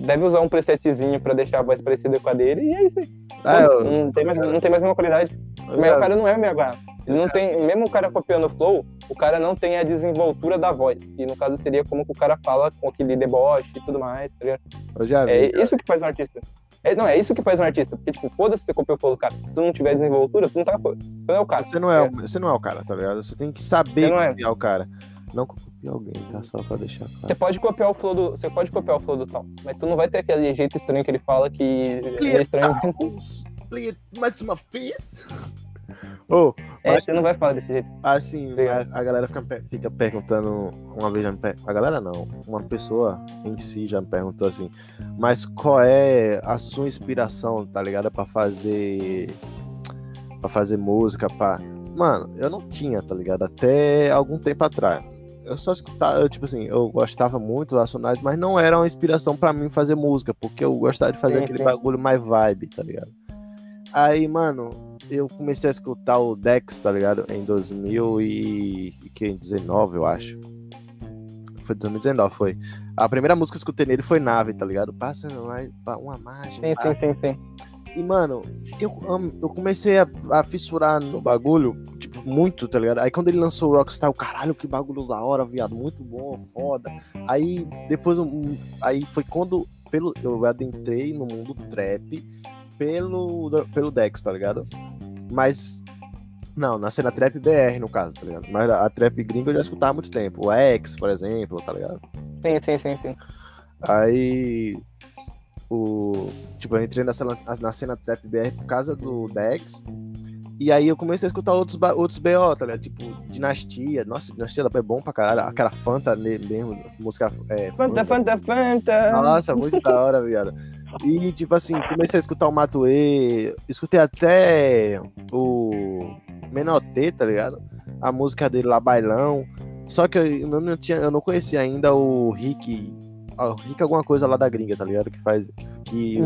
Deve usar um presetzinho pra deixar a voz parecida com a dele. E é isso aí. Ah, eu- não, tem mais, não tem mais a mesma qualidade. Mas o cara não é o MH. Ele não tem, mesmo o cara copiando o flow, o cara não tem a desenvoltura da voz. E no caso seria como que o cara fala com aquele deboche e tudo mais, tá ligado? eu já vi. É isso que faz um artista. É, não, é isso que faz um artista. Porque, tipo, foda-se você copiou o flow do cara. Se tu não tiver desenvoltura, tu não tá. Tu não é o cara. Você não é, o- você não é o cara, tá ligado? Você tem que saber Você é. copiar o cara. Não copiar alguém, tá? Só pra deixar Você claro. pode copiar o flow do. Você pode copiar o flow do tal, mas tu não vai ter aquele jeito estranho que ele fala que é estranho. *laughs* Mais uma vez? Ô, É, Mas- você não vai falar desse jeito. assim, a, a galera fica, fica perguntando. Uma vez já me per... A galera não. Uma pessoa em si já me perguntou assim. Mas qual é a sua inspiração, tá ligado? Pra fazer. Pra fazer música, pá. Mano, eu não tinha, tá ligado? Até algum tempo atrás. Eu só escutava, eu, tipo assim, eu gostava muito dos Racionais, mas não era uma inspiração pra mim fazer música, porque eu gostava de fazer Sim, aquele sim. bagulho mais vibe, tá ligado? Aí, mano, eu comecei a escutar o Dex, tá ligado? Em 2019, eu acho. Foi 2019, foi. A primeira música que eu escutei nele foi Nave, tá ligado? Passando mais uma margem. Sim, sim, sim, sim. E, mano, eu, eu comecei a, a fissurar no bagulho, tipo, muito, tá ligado? Aí quando ele lançou o Rockstar, eu, caralho, que bagulho da hora, viado, muito bom, foda. Aí depois, aí foi quando pelo, eu adentrei no mundo trap pelo, pelo Dex, tá ligado? Mas, não, na cena trap BR, no caso, tá ligado? Mas a, trap gringa eu já escutava há muito tempo. O X, por exemplo, tá ligado? Sim, sim, sim, sim. Aí o tipo, eu entrei nessa, na cena trap BR por causa do Dex. E aí eu comecei a escutar outros, outros BO, tá ligado? Tipo, Dinastia. Nossa, Dinastia é bom pra caralho. Aquela Fanta mesmo, música. É, Fanta, Fanta, Fanta. Nossa, muito da hora, viado. E, tipo assim, comecei a escutar o Matuê, escutei até o Menotê, tá ligado? A música dele lá, Bailão. Só que eu não, tinha, eu não conhecia ainda o Rick. ó, O Rick alguma coisa lá da gringa, tá ligado? Que faz. Que,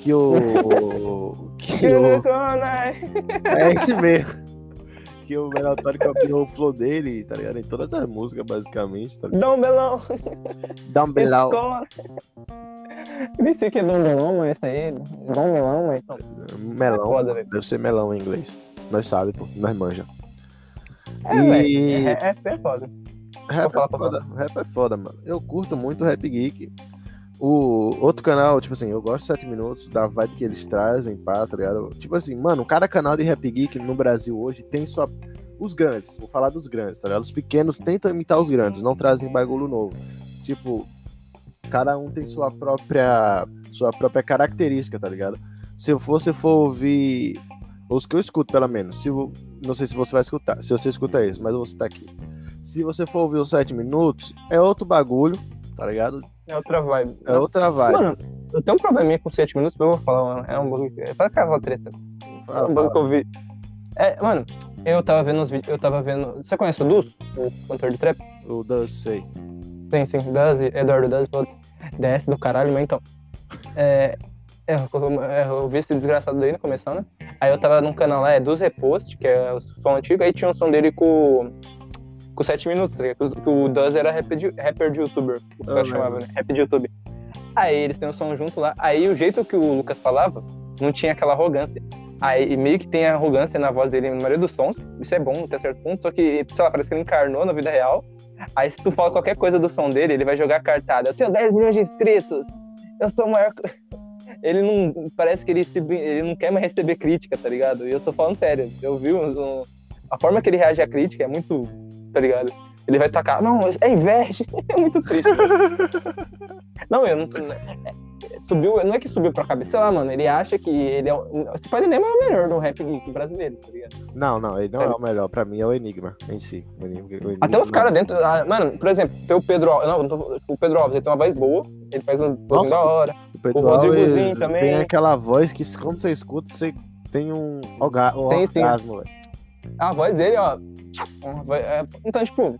que o. *laughs* Que o. alright. É esse mesmo. Que o Menotório copiou o flow dele, tá ligado? Em todas as músicas, basicamente, tá? Dom Belão. Dá um belau. Escola. Nem sei o que é Dom Belão, mas isso aí. Dom Belão, mas. Melão. Foda, velho. Deve ser melão em inglês. Nós sabe, pô. Nós manja. É, E-. É, é, é foda. Rap é pode foda. Rap é foda, mano. Eu curto muito Rap Geek. O outro canal, tipo assim, eu gosto de 7 minutos, da vibe que eles trazem, pá, tá ligado? Tipo assim, mano, cada canal de Rap Geek no Brasil hoje tem sua. Os grandes, vou falar dos grandes, tá ligado? Os pequenos tentam imitar os grandes, não trazem bagulho novo. Tipo, cada um tem sua própria sua própria característica, tá ligado? Se você for ouvir os que eu escuto, pelo menos, se não sei se você vai escutar, se você escuta isso, mas eu vou citar aqui. Se você for ouvir os 7 minutos, é outro bagulho, tá ligado? É outra vibe. É outra vibe. Mano, eu tenho um probleminha com 7 minutos, mas eu vou falar, mano. É um. É pra aquela treta. É um bagulho que eu vi. É, mano, eu tava vendo os vídeos. Eu tava vendo. Você conhece o Dus? O cantor de trap? O Dan sei. Sim, sim. Duz, Eduardo Duz, DS do caralho, mas então. É. é eu, é, eu vi esse desgraçado daí no começo, né? Aí eu tava num canal lá, é dos Repost, que é o som antigo, aí tinha um som dele com. Com 7 minutos, tá? Que o Duz era rapper de, rapper de youtuber, o que eu chamava, né? Rap de YouTube. Aí eles têm o som junto lá. Aí o jeito que o Lucas falava, não tinha aquela arrogância. Aí meio que tem arrogância na voz dele no maioria dos sons. Isso é bom até certo ponto, só que, sei lá, parece que ele encarnou na vida real. Aí se tu fala qualquer coisa do som dele, ele vai jogar cartada. Eu tenho 10 milhões de inscritos. Eu sou o maior. *laughs* Ele não. Parece que ele, se, ele não quer mais receber crítica, tá ligado? E eu tô falando sério. Eu vi um, a forma que ele reage à crítica é muito. Tá ligado? Ele vai tacar. Não, é inveja. *laughs* É muito triste. não, eu não. Subiu, não é que subiu pra cabeça, sei lá, mano. Ele acha que ele é. Esse pai nem é o melhor do rap brasileiro, tá ligado? Não, não, ele não é, é o melhor. Pra mim é o Enigma em si. O Enigma, o Enigma Até os caras dentro. Ah, mano, por exemplo, tem o Pedro Alves. Não, tô, o Pedro Alves, ele tem uma voz boa, ele faz um pouquinho da hora. O Pedro o Alves também. Tem aquela voz que quando você escuta, você tem um, um tem, orgasmo, velho. A voz dele, ó. Então, tipo,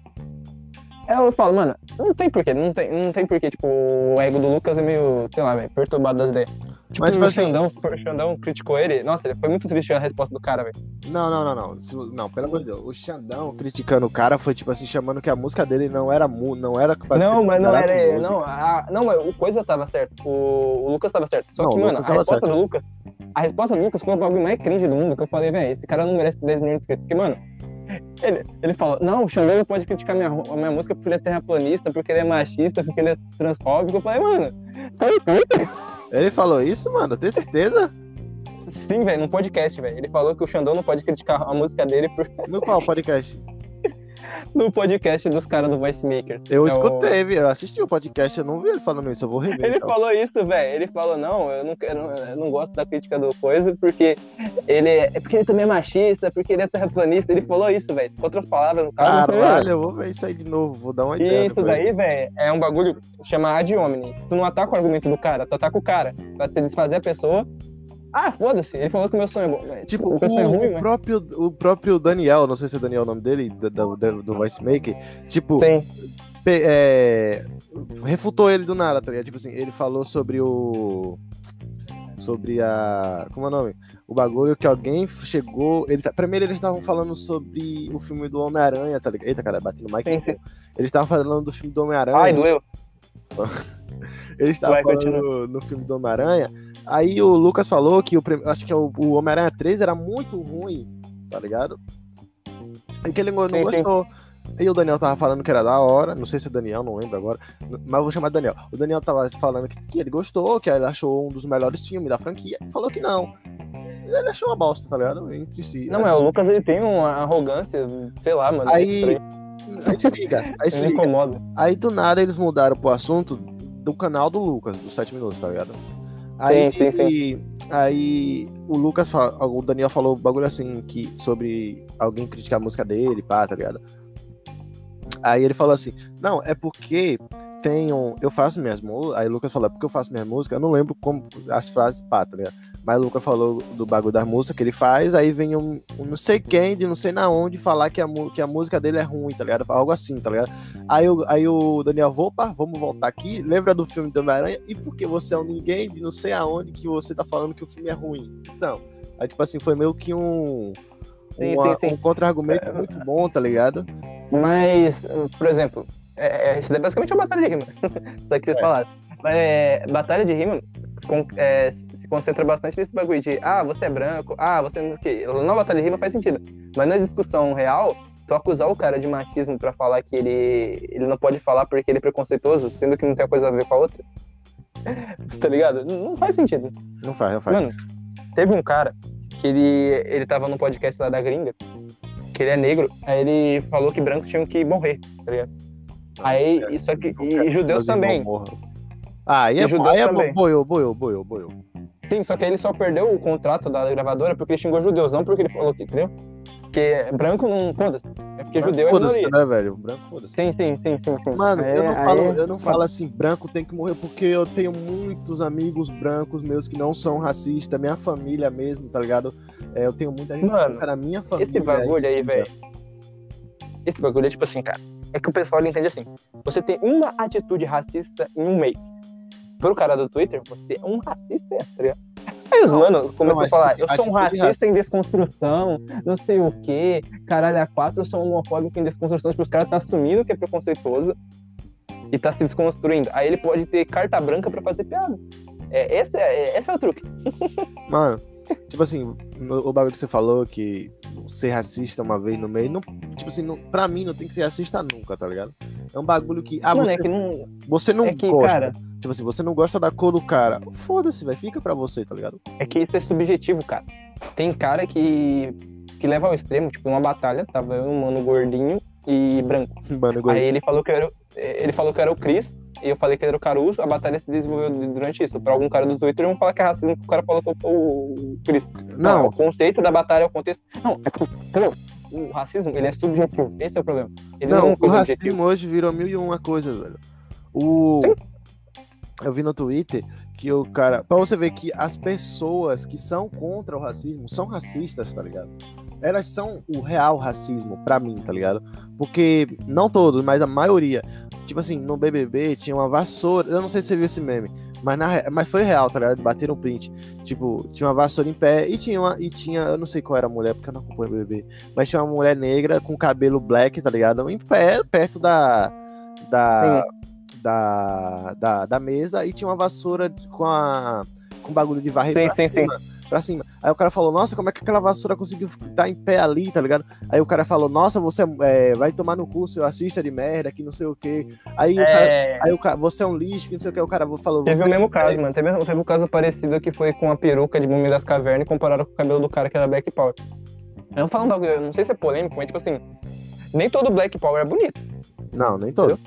eu falo, mano, não tem porquê, não tem, não tem porquê, tipo, o ego do Lucas é meio, sei lá, velho, perturbado das ideias. Tipo, Mas, o assim, Xandão, o Xandão criticou ele, nossa, ele foi muito triste a resposta do cara, velho. Não, não, não, não, não, pelo amor de Deus, o Xandão criticando o cara foi, tipo assim, chamando que a música dele não era, mu não era Não, mas não era, não, a, não, mas o coisa tava certo, o, o Lucas tava certo, só não, que, mano, a resposta certo. do Lucas, a resposta do Lucas foi o bagulho mais cringe do mundo, que eu falei, velho, esse cara não merece 10 milhões de inscritos, porque, mano, ele, ele fala, não, o Xandão pode criticar minha, a minha música porque ele é terraplanista, porque ele é machista, porque ele é transfóbico. Eu falei, mano, tá puta. Ele falou isso, mano? Tem certeza? Sim, velho, num podcast, velho. Ele falou que o Xandão não pode criticar a música dele por... No qual podcast? No podcast dos caras do Voice Maker. Eu é escutei, o... eu assisti o podcast, eu não vi ele falando isso, eu vou rever. Ele então. falou isso, velho. Ele falou, não, eu não, quero, eu não gosto da crítica do coisa, porque ele é. Porque ele também é machista, porque ele é terraplanista. Ele falou isso, velho. Com outras palavras, no caso. Caralho, eu vou ver isso aí de novo, vou dar uma ideia. Isso daí, velho, é um bagulho chama ad hominem. Tu não ataca o argumento do cara, tu ataca o cara. Pra se desfazer a pessoa ah, foda-se, ele falou que meu sonho é bom. Tipo, o, o, é ruim, o próprio, o próprio Daniel, não sei se é Daniel o nome dele, do, do, do Voice Maker, tipo, Sim. É, refutou ele do nada, tá ligado? Tipo assim, ele falou sobre o. Sobre a. Como é o nome? O bagulho que alguém chegou. Ele, tá, primeiro eles estavam falando sobre o filme do Homem-Aranha, tá ligado? Eita, cara, bati no mic. Eles estavam falando do filme do Homem-Aranha. Ai, doeu. *laughs* eles estavam falando no, no filme do Homem-Aranha. Aí o Lucas falou que o acho que é o, o Homem-Aranha 3 era muito ruim, tá ligado? E que ele não sim, gostou. Sim. E o Daniel tava falando que era da hora, não sei se é Daniel, não lembro agora, mas eu vou chamar Daniel. O Daniel tava falando que, que ele gostou, que ele achou um dos melhores filmes da franquia. Falou que não. Ele achou uma bosta, tá ligado? Entre si. Não, mas o Lucas ele tem uma arrogância, sei lá, mano. Aí. Aí se liga. Aí se liga. Aí do nada eles mudaram pro assunto do canal do Lucas, dos 7 minutos, tá ligado? Aí, sim, sim, sim. aí o Lucas, o Daniel falou um bagulho assim que, sobre alguém criticar a música dele, pá, tá ligado? Aí ele falou assim: Não, é porque tenho. Eu faço minhas músicas. Aí o Lucas falou: é porque eu faço minhas músicas, eu não lembro como as frases, pá, tá ligado? Mas o Lucas falou do bagulho das músicas que ele faz, aí vem um, um, não sei quem, de não sei na onde, falar que a, que a música dele é ruim, tá ligado? Algo assim, tá ligado? Aí, o, aí o Daniel, opa, vamos voltar aqui. Lembra do filme do Homem-Aranha? E porque você é um ninguém de não sei aonde que você tá falando que o filme é ruim? Então, aí tipo assim, foi meio que um. Sim, uma, sim, sim. um contra-argumento é... muito bom, tá ligado? Mas, por exemplo, é, é isso é basicamente uma batalha de rima. *laughs* Só que vocês é. falaram. É, batalha de rima com, é, concentra bastante nesse bagulho de ah, você é branco, ah, você não sei o Na batalha de rima faz sentido. Mas na discussão real, tu acusar o cara de machismo pra falar que ele, ele não pode falar porque ele é preconceituoso, sendo que não tem coisa a ver com a outra. *laughs* tá ligado? Não faz sentido. Não faz, não faz. Mano, teve um cara que ele, ele tava no podcast lá da gringa que ele é negro, aí ele falou que brancos tinham que morrer, tá ligado? Aí, é, isso aqui, e judeus também. Ah, aí é, E judeu aí é boiou, boiou, boiou, boiou. Sim, só que ele só perdeu o contrato da gravadora porque ele xingou judeus, não porque ele falou que, entendeu? Porque branco não. Foda-se. É porque judeu é Foda-se, minoria. né, velho? Branco, foda-se. Sim, sim, sim, sim, sim. Mano, Aí- eu não aí- falo, eu não falo assim, branco tem que morrer, porque eu tenho muitos amigos brancos meus que não são racistas, minha família mesmo, tá ligado? É, eu tenho muita gente Mano, cara, minha família. Esse bagulho é aí, esquerda. velho. Esse bagulho é tipo assim, cara. É que o pessoal ele entende assim. Você tem uma atitude racista em um mês. Pro cara do Twitter, você é um racista, tá ligado? Aí os mano começam mas, a falar, eu sou um racista em desconstrução, não sei o quê, caralho, a quatro, eu sou um homofóbico em desconstrução, tipo, os caras tá assumindo que é preconceituoso e tá se desconstruindo. Aí ele pode ter carta branca pra fazer piada. É, esse, é, esse é o truque. *laughs* Mano, tipo assim, o bagulho que você falou que ser racista uma vez no meio, não, tipo assim, não, pra mim não tem que ser racista nunca, tá ligado? É um bagulho que. Ah, Mano, você, é que não. você não É que, gosta. cara, Tipo assim, você não gosta da cor do cara. Foda-se, velho. Fica pra você, tá ligado? É que isso é subjetivo, cara. Tem cara que, que leva ao extremo, tipo, numa batalha, tava eu, um mano gordinho e branco. Mano, igual- Aí ele falou que eu era, ele falou que eu era o Chris, e eu falei que ele era o Caruso, a batalha se desenvolveu durante isso. Pra algum cara do Twitter, vão falar que é racismo, porque o cara falou que o Chris. Não, o conceito da batalha é o contexto. Não, é porque? O racismo, ele é subjetivo, esse é o problema. Ele não, é Não, uma o racismo objetiva. hoje virou mil e uma coisa, velho. O. Eu vi no Twitter que o cara. Pra você ver que as pessoas que são contra o racismo são racistas, tá ligado? Elas são o real racismo, pra mim, tá ligado? Porque, não todos, mas a maioria. Tipo assim, no BBB tinha uma vassoura. Eu não sei se você viu esse meme, mas, na, mas foi real, tá ligado? Bateram um print. Tipo, tinha uma vassoura em pé e tinha uma. E tinha. Eu não sei qual era a mulher, porque eu não acompanho o BBB. Mas tinha uma mulher negra com cabelo black, tá ligado? Em pé, perto da. Da. Da, da, da mesa e tinha uma vassoura com a. com bagulho de varrer Sim, sim, cima, pra cima. Aí o cara falou, nossa, como é que aquela vassoura conseguiu estar em pé ali, tá ligado? Aí o cara falou, nossa, você é, vai tomar no curso, eu assista de merda, que não sei o quê. Aí, o cara, É, aí o cara, você é um lixo, que não sei o que, o cara falou. Teve o mesmo segue. caso, mano. Teve, teve um caso parecido que foi com a peruca de Múmia das Cavernas e compararam com o cabelo do cara que era Black Power. Eu vou falar um bagulho, não sei se é polêmico, mas tipo assim, nem todo Black Power é bonito, Não, nem todo.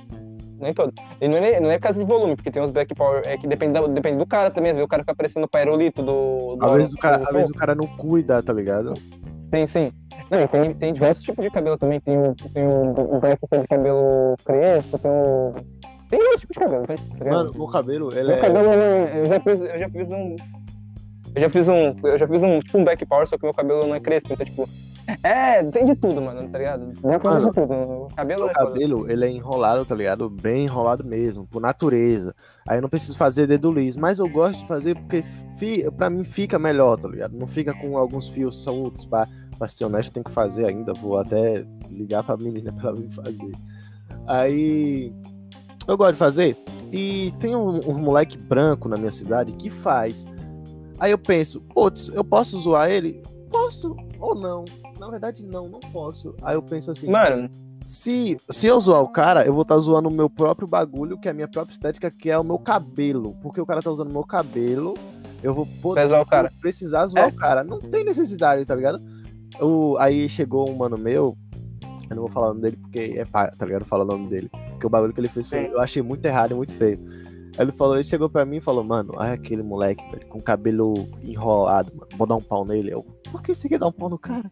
Nem todo. E não é, não é por causa de volume, porque tem uns Black Power é que depende, da- depende do cara também, às vezes o cara fica parecendo o Pairolito do... do Às vezes, o cara, do- às vezes o cara não cuida, tá ligado? Sim, sim. Não, tem, tem diversos tipos de cabelo também, tem o, tem o, o Black tem de cabelo crespo, tem o... Tem outros tipos de cabelo, tá ligado? Mano, o cabelo, ele Meu é. cabelo, eu já fiz, eu já fiz um. Eu já fiz um. Eu já fiz um, tipo, um back power, só que meu cabelo não é crespo, então, tipo. É, tem de tudo, mano, tá ligado? Dá pra Mano, de tudo. O cabelo O é foda. cabelo, ele é enrolado, tá ligado? Bem enrolado mesmo, por natureza. Aí eu não preciso fazer dedo liso, mas eu gosto de fazer porque fi, pra mim fica melhor, tá ligado? Não fica com alguns fios soltos, pra, pra ser honesto, tem que fazer ainda. Vou até ligar pra menina *laughs* pra ela vir fazer. Aí eu gosto de fazer. E tem um, um moleque branco na minha cidade que faz. Aí eu penso, putz, eu posso zoar ele? Posso ou não? Na verdade, não, não posso. Aí eu penso assim, Mano, se, se eu zoar o cara, eu vou estar zoando o meu próprio bagulho, que é a minha própria estética, que é o meu cabelo. Porque o cara tá usando o meu cabelo, eu vou poder pesar o cara. precisar zoar É. o cara. Não tem necessidade, tá ligado? O, aí chegou um mano meu, eu não vou falar o nome dele porque é pai, tá ligado? Fala o nome dele. Porque o bagulho que ele fez Sim. eu achei muito errado e muito feio. Ele falou, ele chegou pra mim e falou, mano, olha aquele moleque, velho, com cabelo enrolado, mano. Vou dar um pau nele. Eu, por que você quer dar um pau no cara?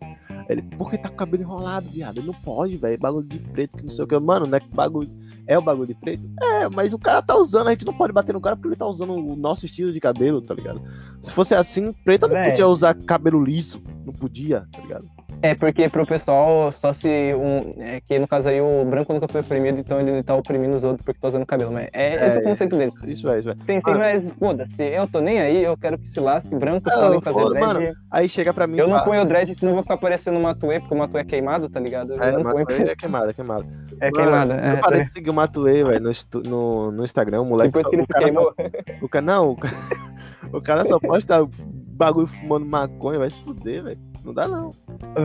Ele, porque tá com o cabelo enrolado, viado. Ele não pode, velho. Bagulho de preto, que não sei o que. Mano, é que bagulho. É o bagulho de preto? É, mas o cara tá usando, a gente não pode bater no cara porque ele tá usando o nosso estilo de cabelo, tá ligado? Se fosse assim, preta não podia usar cabelo liso. Não podia, tá ligado? É porque pro pessoal, só se um. É que no caso aí o branco nunca foi oprimido, então ele tá oprimindo os outros porque tá usando cabelo. Mas é, esse é o conceito dele. Isso é, isso é. Tem, tem mais. Foda-se, eu tô nem aí, eu quero que se lasque, branco Ah, podem fazer foda, dread. mano, Aí chega pra mim. Eu não fala- ponho dread, eu vou ficar parecendo o Matuê, porque o Matuê é queimado, tá ligado? Eu É, não mas ponho porque *laughs* é queimado, é queimado. é queimada. Eu É, parei de seguir o Matuê, velho, no, no, no Instagram, o moleque. Depois só- que ele o se cara só- queimou. O não, cara, *laughs* o cara só posta bagulho fumando maconha, vai se fuder, velho. Não dá, não.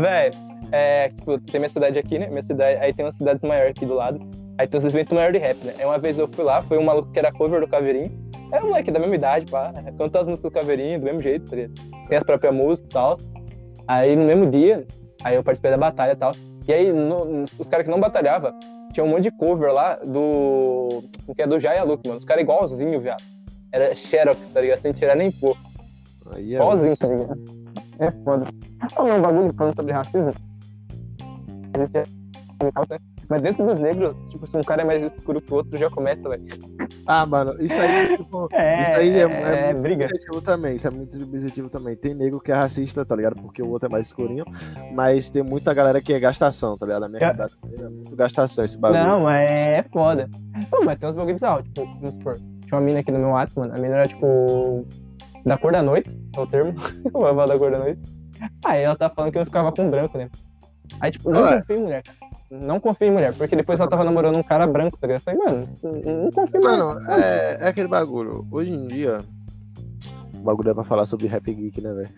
Véi, é, tipo, tem minha cidade aqui, né? Minha cidade, aí tem umas cidades maiores aqui do lado. Aí tem os eventos maiores de rap, né? Uma vez eu fui lá, foi um maluco que era cover do Caveirinho. Era um moleque da mesma idade, pá. Cantou as músicas do Caveirinho, do mesmo jeito, tá? Tem as próprias músicas e tal. Aí no mesmo dia, aí eu participei da batalha e tal. E aí no- os caras que não batalhavam, tinha um monte de cover lá do. que é do Jaya Luke, mano. Os caras igualzinho, viado. Era Xerox, tá ligado? Sem tirar nem pôr. Aí é. Igualzinho, tá ligado? É foda. Falando um bagulho falando sobre racismo. É. Mas dentro dos negros, tipo, se um cara é mais escuro que o outro, já começa, velho. Ah, mano, isso aí, tipo, *laughs* É, isso aí é, é, é muito briga. objetivo também. Isso é muito objetivo também. Tem nego que é racista, tá ligado? Porque o outro é mais escurinho. Mas tem muita galera que é gastação, tá ligado? A minha É. cidade é muito gastação esse bagulho. Não, mas é foda. Não, mas tem uns bagulhos. Tipo, vamos supor, tinha uma mina aqui no meu WhatsApp, mano. A mina era, tipo, da cor da noite, é o termo. *laughs* Vai falar da cor da noite. Aí ela tava falando que não ficava com branco, né? Aí, tipo, não confio em mulher, cara. Não confio em mulher, porque depois ela tava namorando um cara branco, tá ligado? Eu falei, mano, não não confio em mulher. Mano, é, é aquele bagulho. Hoje em dia, o bagulho é pra falar sobre rap geek, né, velho?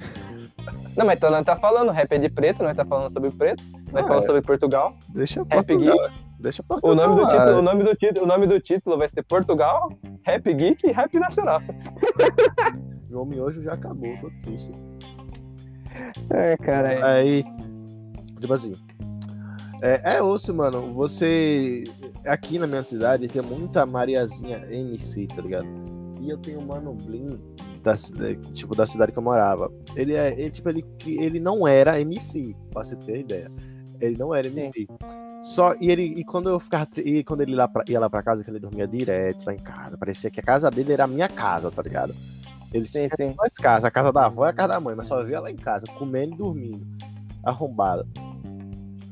Não, mas então nós tá falando, rap é de preto, nós tá falando sobre preto, nós Ah, falamos é. sobre Portugal. Deixa Rap Portugal. Deixa O Portugal. nome, do título, o, nome do título, o nome do título vai ser Portugal, Rap Geek e Rap Nacional. *laughs* Meu miojo já acabou, tô triste. É, cara. Aí, tipo assim. É, é osso, mano. Você. Aqui na minha cidade tem muita Mariazinha MC, tá ligado? E eu tenho o Mano Blin, da, é, tipo, da cidade que eu morava. Ele é. Ele, tipo, ele, ele não era MC, pra você ter ideia. Ele não era MC. Só, e ele, e quando eu ficava, e quando ele lá pra- ia lá pra casa, que ele dormia direto lá em casa, parecia que a casa dele era a minha casa, tá ligado? Ele Sim, tinha sim. duas casas, a casa da avó e a casa da mãe, mas só via lá em casa, comendo e dormindo, arrombado.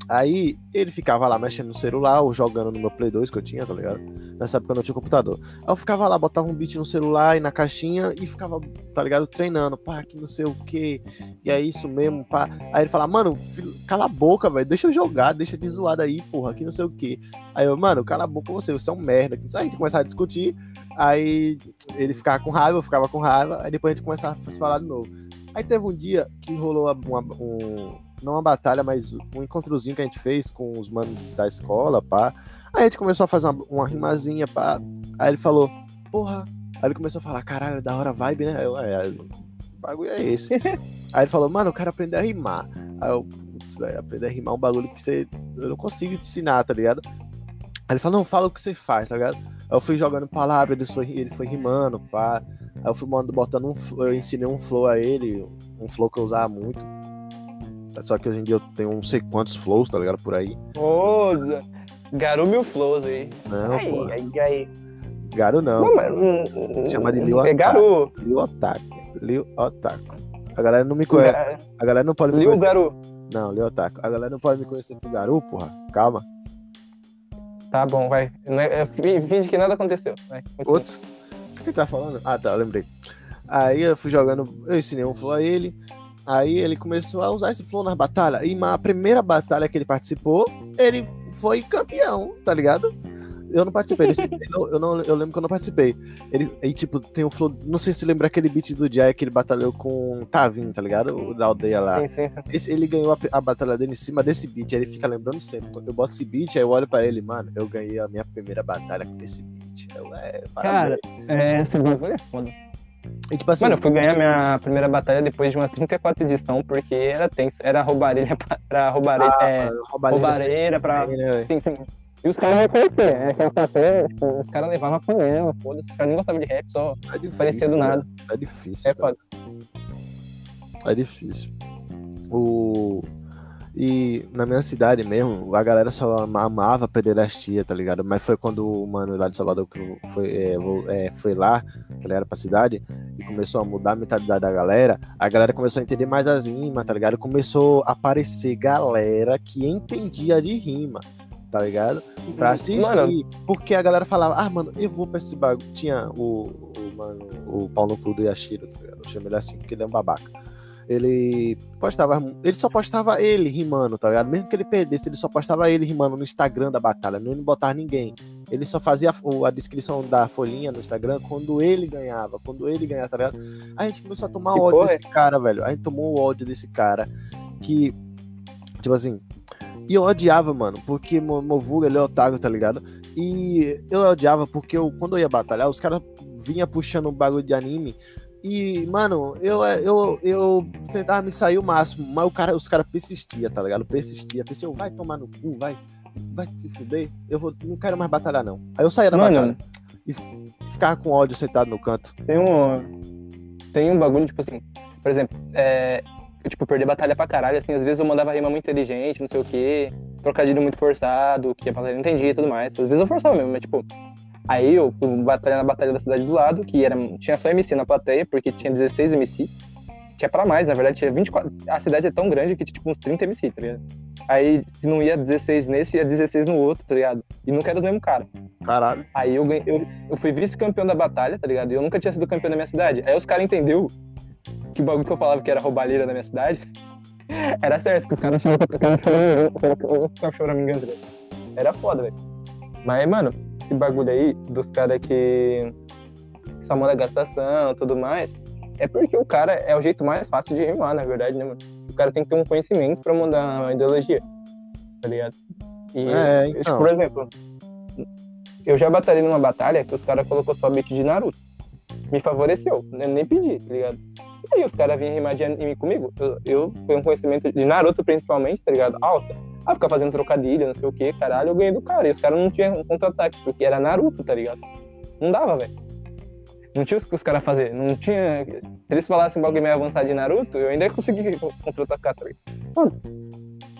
Aí ele ficava lá mexendo no celular ou jogando no meu Play 2 que eu tinha, tá ligado? Nessa época eu não tinha computador. Aí eu ficava lá, botava um beat no celular e na caixinha e ficava, tá ligado? Treinando, pá, que não sei o que, e é isso mesmo, pá. Aí ele falava, mano, filho, cala a boca, velho, deixa eu jogar, deixa de zoar daí, porra, que não sei o que. Aí eu, mano, cala a boca você, você é um merda. Aí a gente começava a discutir, aí ele ficava com raiva, eu ficava com raiva, aí depois a gente começava a se falar de novo. Aí teve um dia que rolou uma, um, não uma batalha, mas um encontrozinho que a gente fez com os manos da escola, pá. Aí a gente começou a fazer uma, uma rimazinha, pá. Aí ele falou, porra. Aí ele começou a falar, caralho, da hora vibe, né? Aí eu, é, o bagulho é esse. *laughs* Aí ele falou, mano, eu quero aprender a rimar. Aí eu, putz, velho, aprender a rimar é um bagulho que você. Eu não consigo te ensinar, tá ligado? Aí ele falou, não, fala o que você faz, tá ligado? Aí eu fui jogando palavras, ele foi, ele foi rimando, pá. Aí eu fui mandando- botando um eu ensinei um flow a ele, um flow que eu usava muito. Só que hoje em dia eu tenho não sei quantos flows, tá ligado? Por aí. Ô, Garu mil flows aí. Não, aí, pô. aí, aí. Garo não. Não, mas. hum, Chama de Lil É Garu. Lil Otaku. Lil Otaku. A galera não me conhece. A galera não pode me Lil conhecer. Garu. Não, Lil Otaku. A galera não pode me conhecer por Garu, porra. Calma. Tá bom, vai. É- é, fi- Finge que nada aconteceu. Continua. Outros. O que tá falando? Ah, tá, eu lembrei. Aí eu fui jogando, eu ensinei um flow a ele. Aí ele começou a usar esse flow nas batalhas. E na primeira batalha que ele participou, ele foi campeão, tá ligado? Eu não participei. desse- *laughs* eu, não- eu, não, eu lembro que eu não participei. Ele, aí, tipo, tem um flow. Não sei se lembra aquele beat do Jai que ele batalhou com o Tavin, tá ligado? O da aldeia lá. Sim, sim. Esse- ele ganhou a, a batalha dele em cima desse beat, aí ele fica lembrando sempre. Quando eu boto esse beat, aí eu olho pra ele, mano, eu ganhei a minha primeira batalha com esse beat. Eu, é, Cara, parabéns. é, esse bagulho é foda. E, tipo assim, Mano, eu fui ganhar minha primeira batalha depois de umas 34 edição, porque era tenso. Era roubarilha pra, pra roubarilha. ah, é, mano, roubaria roubareira pra. né? Sim, sim. E os caras reconheceram, é aquela plateia, tipo, os caras levavam a panela, foda-se, os caras nem gostavam de rap, só É difícil, aparecia do né? nada. É difícil. É foda. É difícil. O... E na minha cidade mesmo, a galera só ama- amava pederastia, tá ligado? Mas foi quando o mano lá de Salvador que foi, é, é, foi lá, tá ligado? Pra cidade, e começou a mudar a mentalidade da galera, a galera começou a entender mais as rimas, tá ligado? Começou a aparecer galera que entendia de rima, tá ligado? Pra assistir. Mano, Porque a galera falava, ah, mano, eu vou pra esse bagulho. Tinha o, o mano, o pau no cu do Yashiro, tá ligado? Eu chamo ele assim, porque ele é um babaca. Ele postava, ele só postava ele rimando, tá ligado? Mesmo que ele perdesse, ele só postava ele rimando no Instagram da batalha, não botava ninguém. Ele só fazia a, a descrição da folhinha no Instagram quando ele ganhava, quando ele ganhava, tá ligado? A gente começou a tomar Que ódio porra desse cara, velho. A gente tomou o ódio desse cara que, tipo assim, e eu odiava, mano, porque vulgo ele é otário, tá ligado? E eu odiava porque eu, quando eu ia batalhar, os caras vinha puxando um bagulho de anime. E, mano, eu, eu, eu tentava me sair o máximo, mas o cara, os caras persistiam, tá ligado? Persistia, persistia, vai tomar no cu, vai. vai se fuder, eu vou, não quero mais batalhar, não. Aí eu saía da Mano, batalha e, ficava com ódio sentado no canto. Tem um. Tem um bagulho, tipo assim, por exemplo, é, tipo, perder batalha pra caralho, assim, às vezes eu mandava rima muito inteligente, não sei o quê, trocadilho muito forçado, que a batalha não entendia e tudo mais. Às vezes eu forçava mesmo, mas tipo. Aí eu fui batalhar na batalha da cidade do lado, que era, tinha só MC na plateia, porque tinha 16 MC. Tinha pra mais, na verdade, tinha 24. A cidade é tão grande que tinha tipo uns 30 MC, tá ligado? Aí se não ia 16 nesse, ia 16 no outro, tá ligado? E nunca era os mesmos caras. Caralho. Aí eu, eu, eu fui vice-campeão da batalha, tá ligado? E eu nunca tinha sido campeão da minha cidade. Aí os caras entenderam que o bagulho que eu falava que era roubalheira da minha cidade *laughs* era certo, que os caras achavam que eu ficava choramingando. tá ligado? Era foda, velho. Mas, mano, esse bagulho aí dos caras que só manda gastação e tudo mais, é porque o cara é o jeito mais fácil de rimar, na verdade, né, mano? O cara tem que ter um conhecimento pra mandar uma ideologia, tá ligado? E, É, tipo, então. por exemplo, eu já batalhei numa batalha que os caras colocou só beat de Naruto. Me favoreceu, eu nem pedi, tá ligado? E aí os caras vinham rimar de anime comigo. Eu, eu fui um conhecimento de Naruto principalmente, tá ligado? Alta. Ah, ficar fazendo trocadilho, não sei o que, caralho, eu ganhei do cara. E os caras não tinham um contra-ataque, porque era Naruto, tá ligado? Não dava, velho. Não tinha o que os caras fazer. Não tinha. Se eles falassem um meio avançado de Naruto, eu ainda ia conseguir *laughs* contra-atacar, tá ligado?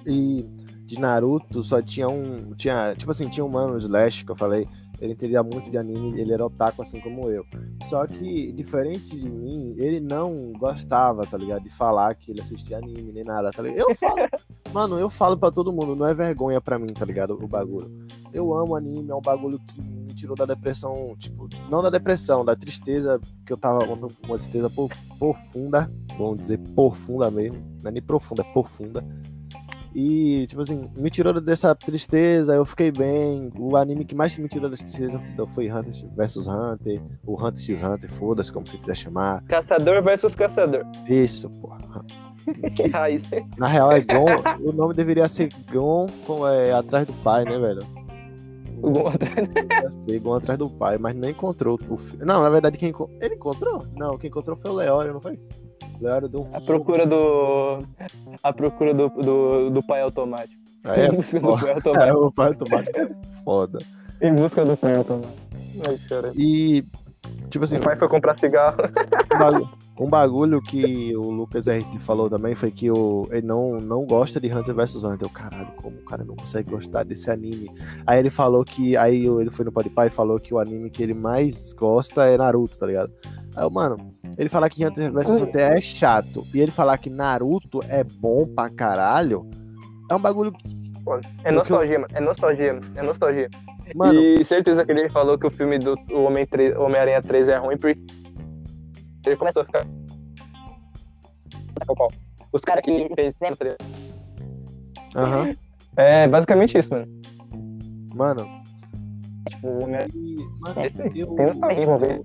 E de Naruto só tinha um. Tinha, tipo assim, tinha um mano Slash que eu falei. Ele entendia muito de anime, ele era otaku assim como eu. Só que, diferente de mim, ele não gostava, tá ligado? De falar que ele assistia anime nem nada, tá ligado? Eu falo, *laughs* mano, eu falo pra todo mundo, não é vergonha pra mim, tá ligado? O bagulho. Eu amo anime, é um bagulho que me tirou da depressão, tipo, não da depressão, da tristeza, que eu tava uma, uma tristeza prof- profunda, vamos dizer profunda mesmo, não é nem profunda, é profunda. E, tipo assim, me tirou dessa tristeza, eu fiquei bem. O anime que mais me tirou dessa tristeza foi Hunter vs Hunter, o Hunter x Hunter, foda-se, como você quiser chamar. Caçador versus caçador. Isso, porra. *laughs* Que raiz. Na real é Gon, o nome deveria ser Gon com, é, atrás do pai, né, velho? O Gon- ser Gon atrás do pai, mas não encontrou o filho. Não, na verdade, quem ele encontrou? Não, quem encontrou foi o Leório, não foi? O Leório deu um A procura do. A procura do, do, do pai automático. Aí é *laughs* em busca do pai *laughs* É, automático. o pai automático é foda. Em busca do pai automático. Ai, cara. E, tipo assim, O pai foi comprar cigarro. *laughs* um bagulho, um bagulho que o Lucas RT falou também foi que o, ele não, não gosta de Hunter vs Hunter. Eu, caralho, como o cara não consegue gostar desse anime? Aí ele falou que. Aí ele foi no Podpah e falou que o anime que ele mais gosta é Naruto, tá ligado? Aí eu, mano, ele falar que Hunter vs Hunter é chato e ele falar que Naruto é bom pra caralho, é um bagulho. É nostalgia, mano. É nostalgia. É nostalgia. Mano, E certeza que ele falou que o filme do o Homem três- Homem-Aranha 3 é ruim porque ele começou a ficar. Os caras que fez aham. É basicamente isso, mano. Mano, Tipo, Homem-Aranha. e, mano Esse eu.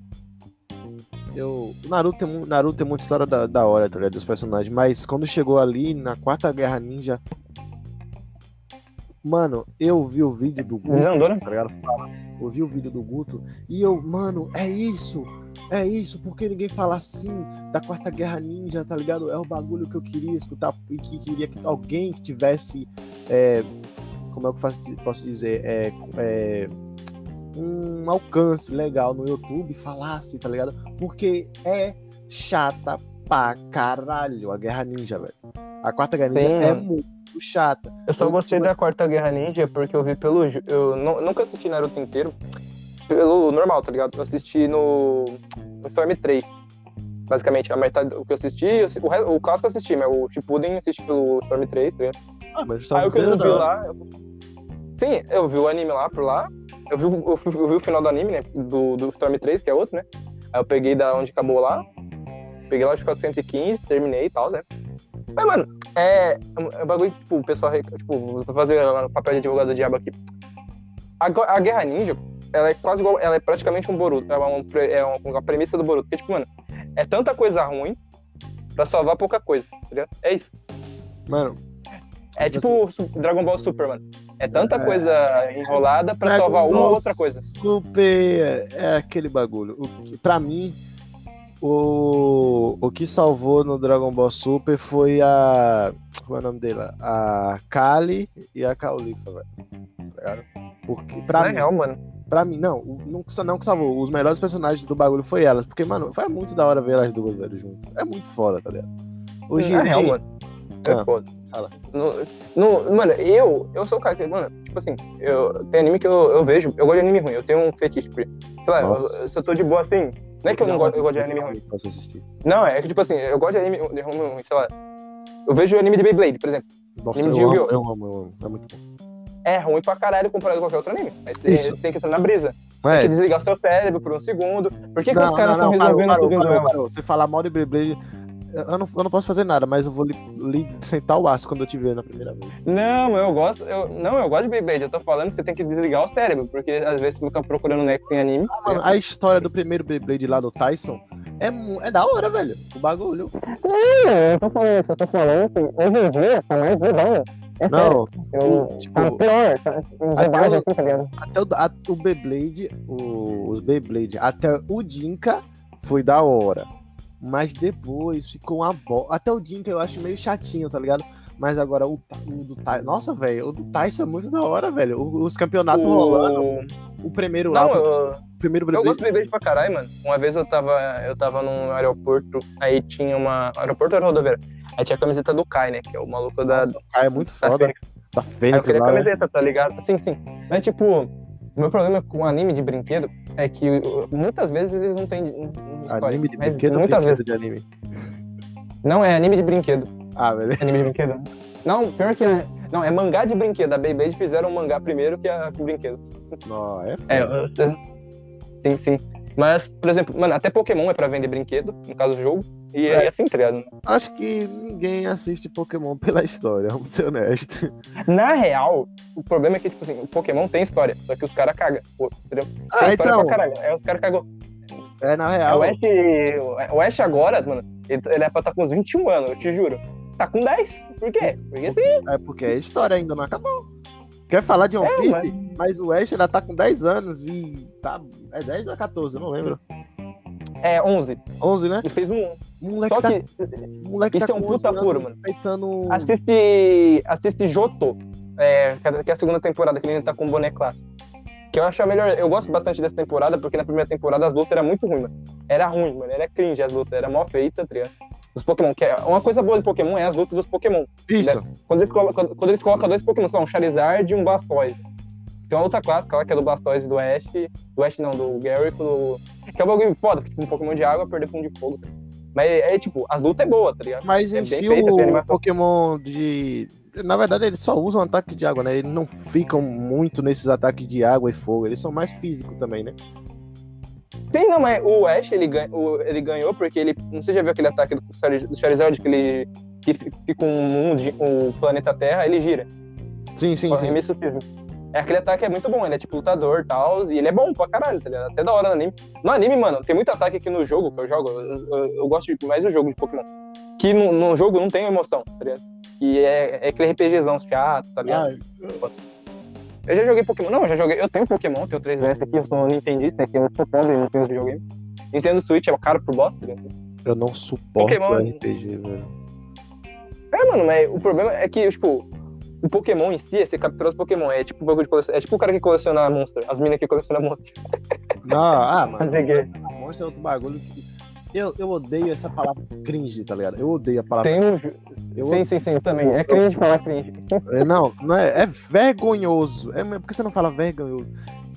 Eu, o Naruto tem, Naruto tem muita história da, da hora, tá ligado? Dos personagens. Mas quando chegou ali na Quarta Guerra Ninja. Mano, eu vi o vídeo do Guto, Desandou, né? tá? Eu vi o vídeo do Guto e eu, mano, é isso. É isso, porque ninguém fala assim da Quarta Guerra Ninja, tá ligado? É o bagulho que eu queria escutar e que queria que alguém que tivesse. é, como é que eu faço- posso dizer? É, é, um alcance legal no YouTube falasse, tá ligado? Porque é chata pra caralho a Guerra Ninja, velho. A Quarta Guerra Ninja Sim, é mano. Muito chata. Eu só gostei tipo, da Quarta Guerra Ninja porque eu vi pelo. Eu nu- nunca assisti Naruto inteiro. Pelo normal, tá ligado? Eu assisti no, no Storm 3. Basicamente, a metade do que eu assisti, eu o, re- o clássico eu assisti, mas o Shippuden eu assisti pelo Storm 3, tá ligado? Ah, mas só Aí o que eu não vi lá. eu- Sim, eu vi o anime lá por lá. Eu vi, o- eu, eu vi o final do anime, né? Do, do Storm 3, que é outro, né? Aí eu peguei da onde acabou lá. Peguei lá de 415, terminei e tal, né? Mas, mano, é, é um bagulho que, tipo, o pessoal. Tipo, vou fazer o papel de advogado do diabo aqui. A, a Guerra Ninja, ela é quase igual. Ela é praticamente um Boruto. É uma, é uma, uma premissa do Boruto. Porque, tipo, mano, é tanta coisa ruim pra salvar pouca coisa, tá ligado? É isso. Mano, É Tipo Su- Dragon Ball Super, mano. É tanta É. coisa enrolada pra Dragon salvar uma ou outra coisa. Super é aquele bagulho. O pra mim, o, o que salvou no Dragon Ball Super foi a Como é o nome dela? A Kali e a Caulifa, velho. Tá? Porque, pra Na mim, real, mano. pra mim, não, o- não, que- não que salvou. Os melhores personagens do bagulho foi elas. Porque, mano, foi muito da hora ver elas duas, velho, juntas. É muito foda, tá ligado? Hoje Na real, mano. É Ah, foda. fala. No, no- mano, eu, eu sou o cara que, mano, tipo assim, eu, tem anime que eu, eu vejo, eu gosto de anime ruim, eu tenho um fetiche. Sei lá, eu, se eu tô de boa assim, não é que eu não gosto, eu gosto de anime ruim. Não, é que tipo assim, eu gosto de anime de ruim, ruim, sei lá. Eu vejo anime de Beyblade, por exemplo. Nossa, Anime eu de amo, eu amo, eu amo. É muito bom. É ruim pra caralho comparado com qualquer outro anime. Mas Isso. tem que entrar na brisa. Tem É, que desligar o seu cérebro por um segundo. Por que, que não, os caras não, estão não, parou, resolvendo parou, parou, duelo? parou. Você falar mal de Beyblade, eu não, eu não posso fazer nada, mas eu vou lhe, lhe sentar o aço quando eu te ver na primeira vez. Não, eu gosto. Eu, não, eu gosto de Beyblade. Eu tô falando que você tem que desligar o cérebro, porque às vezes você fica procurando Next em anime. Mano, a história do primeiro Beyblade lá do Tyson é, é da hora, velho. O bagulho. eu tô falando, eu tô falando que hoje em dia tá mais legal. É Não, Eu, tipo, pior, tá, Até o- assim, tá ligado? até o, a- o Beyblade, o, os Beyblade, até o Dinka foi da hora. Mas depois ficou uma bosta. Até o Dinka eu acho meio chatinho, tá ligado? Mas agora o, o do Tyson. Nossa, velho, o do Tyson é muito da hora, velho. O- Os campeonatos rolando. O... O primeiro lá, Não, o eu, primeiro eu gosto de Beyblade pra caralho, mano. Uma vez eu tava, eu tava num aeroporto, aí tinha uma. Aeroporto era rodoviária. Aí tinha a camiseta do Kai, né? Que é o maluco da, Nossa, o cara é muito da foda. Fênix. Da Aí eu Fênix queria a lá. né? camiseta, tá ligado? Sim, sim. Mas, tipo, o meu problema com anime de brinquedo é que uh, muitas vezes eles não têm história. Anime de brinquedo muitas brinquedo vezes. de anime? Não, é anime de brinquedo. Ah, velho. Anime de brinquedo. Não, pior que é. Não, é mangá de brinquedo. A Beyblade fizeram um mangá primeiro que a que o brinquedo. Não, é. É, eu- sim, sim. Mas, por exemplo, mano, até Pokémon é pra vender brinquedo, no caso do jogo. E é, É. assim, tá ligado? Acho que ninguém assiste Pokémon pela história, vamos ser honestos. Na real, o problema é que, tipo assim, o Pokémon tem história, só que os caras cagam. Entendeu? Tem Ah, então. Aí os caras cagou. É, na É, real. o, Ash, o Ash agora, mano, ele, ele é pra estar com uns 21 anos, eu te juro. Tá com 10. Por quê? Porque sim. É porque a história ainda não acabou. Quer falar de One É, Piece? mas... o Ash ainda tá com 10 anos e tá. É 10 ou é 14? Eu não lembro. É 11. 11, né? Ele fez um. O moleque Só tá, que o moleque isso tá é um puta 11 furo, mano. Peitando... assiste, assiste Joto, é, que é- que é a segunda temporada, que ele ainda tá com o boné clássico. Que eu acho a melhor. Eu gosto bastante dessa temporada, porque na primeira temporada as lutas eram muito ruins, mano. Era ruim, mano. Era cringe as lutas, era mal feita, tá ligado? Os Pokémon. Que é, uma coisa boa de Pokémon é as lutas dos Pokémon. Isso. Quando eles, colocam, quando, quando eles colocam dois Pokémon, sei lá, um Charizard e um Blastoise. Tem uma luta clássica lá, que é do Blastoise e do Ash. Do Ash não, do Gary do. Que é um bagulho foda, porque tipo, um Pokémon de água perder pra um de fogo. Tá? Mas é, tipo, as lutas é boa, tá ligado? Mas É em si feita, o. Pokémon de. Na verdade, eles só usam ataque de água, né? Eles não ficam muito nesses ataques de água e fogo. Eles são mais físicos também, né? Sim, não, mas o Ash, ele, ganha, ele ganhou porque ele. Não sei se já viu aquele ataque do Chariz- do Charizard, que ele. que fica um mundo, o planeta Terra, ele gira. Sim, sim, O sim. É, aquele ataque é muito bom, ele é tipo lutador e tal, e ele é bom pra caralho, tá ligado? Até da hora no anime. No anime, mano, tem muito ataque aqui no jogo que eu jogo, eu, eu- eu gosto de- mais do jogo de Pokémon. Que no, no jogo não tem emoção, tá ligado? Que é, é aquele RPGzão chato, tá ligado? Ah, Eu já joguei Pokémon. Não, eu já joguei. Eu tenho Pokémon, tenho 3DS aqui, eu sou Nintendista, aqui eu sou pobre, não tenho videogame. Nintendo Switch é caro pro bosta, tá ligado? eu não suporto Pokémon- RPG, velho. É, mano, mas o problema é que, tipo, o Pokémon em si é você capturar os Pokémon. É tipo, bagulho de colecion... é tipo o cara que coleciona Monster, as minas que colecionam Monster. Não, ah, *laughs* mano. Peguei. Monstro é outro bagulho que. Eu, eu odeio essa palavra cringe, tá ligado? Eu odeio a palavra. Tem um. Eu Sim, sim, sim, também. É cringe falar cringe. É, Não, não é, é vergonhoso. É, por que você não fala vergonhoso?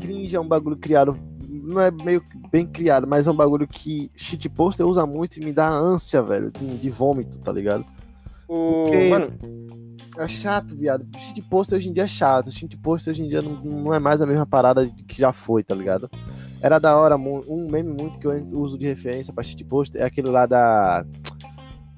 Cringe é um bagulho criado. Não é meio bem criado, mas é um bagulho que shitposter usa muito e me dá ânsia, velho, de, de vômito, tá ligado? O. Porque- Mano, É chato, viado. Shitposter hoje em dia é chato. Shitposter hoje em dia não, não é mais a mesma parada que já foi, tá ligado? Era da hora, um meme muito que eu uso de referência pra shitposter é aquele lá da.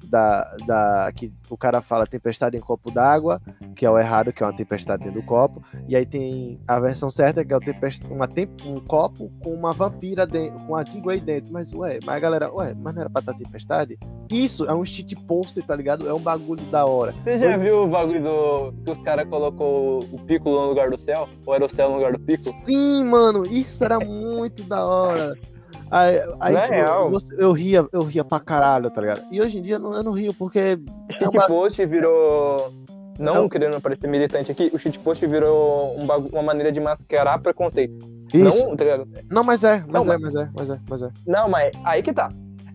Da, da. Que o cara fala tempestade em copo d'água, que é o errado, que é uma tempestade dentro do copo. E aí tem a versão certa, que é o tempest... uma tem... um copo com uma vampira dentro, com a Jean Grey dentro. Mas, ué, mas a galera, ué, mas não era pra estar tempestade? Isso é um shitposter, tá ligado? É um bagulho da hora. você já viu o bagulho do. que os caras colocou o Piccolo no lugar do céu? Ou era o céu no lugar do Piccolo? Sim, mano, isso era muito da hora. Aí, aí Na tipo, real. você- eu ria, eu ria pra caralho, tá ligado? E hoje em dia eu não, eu não rio porque shitpost virou. Não Não. querendo parecer militante aqui, o shitpost virou um bagu- uma maneira de mascarar preconceito. Isso. Não, tá? Não, mas é, mas Não, é, mas é, mas é, mas é. Não, mas aí que tá.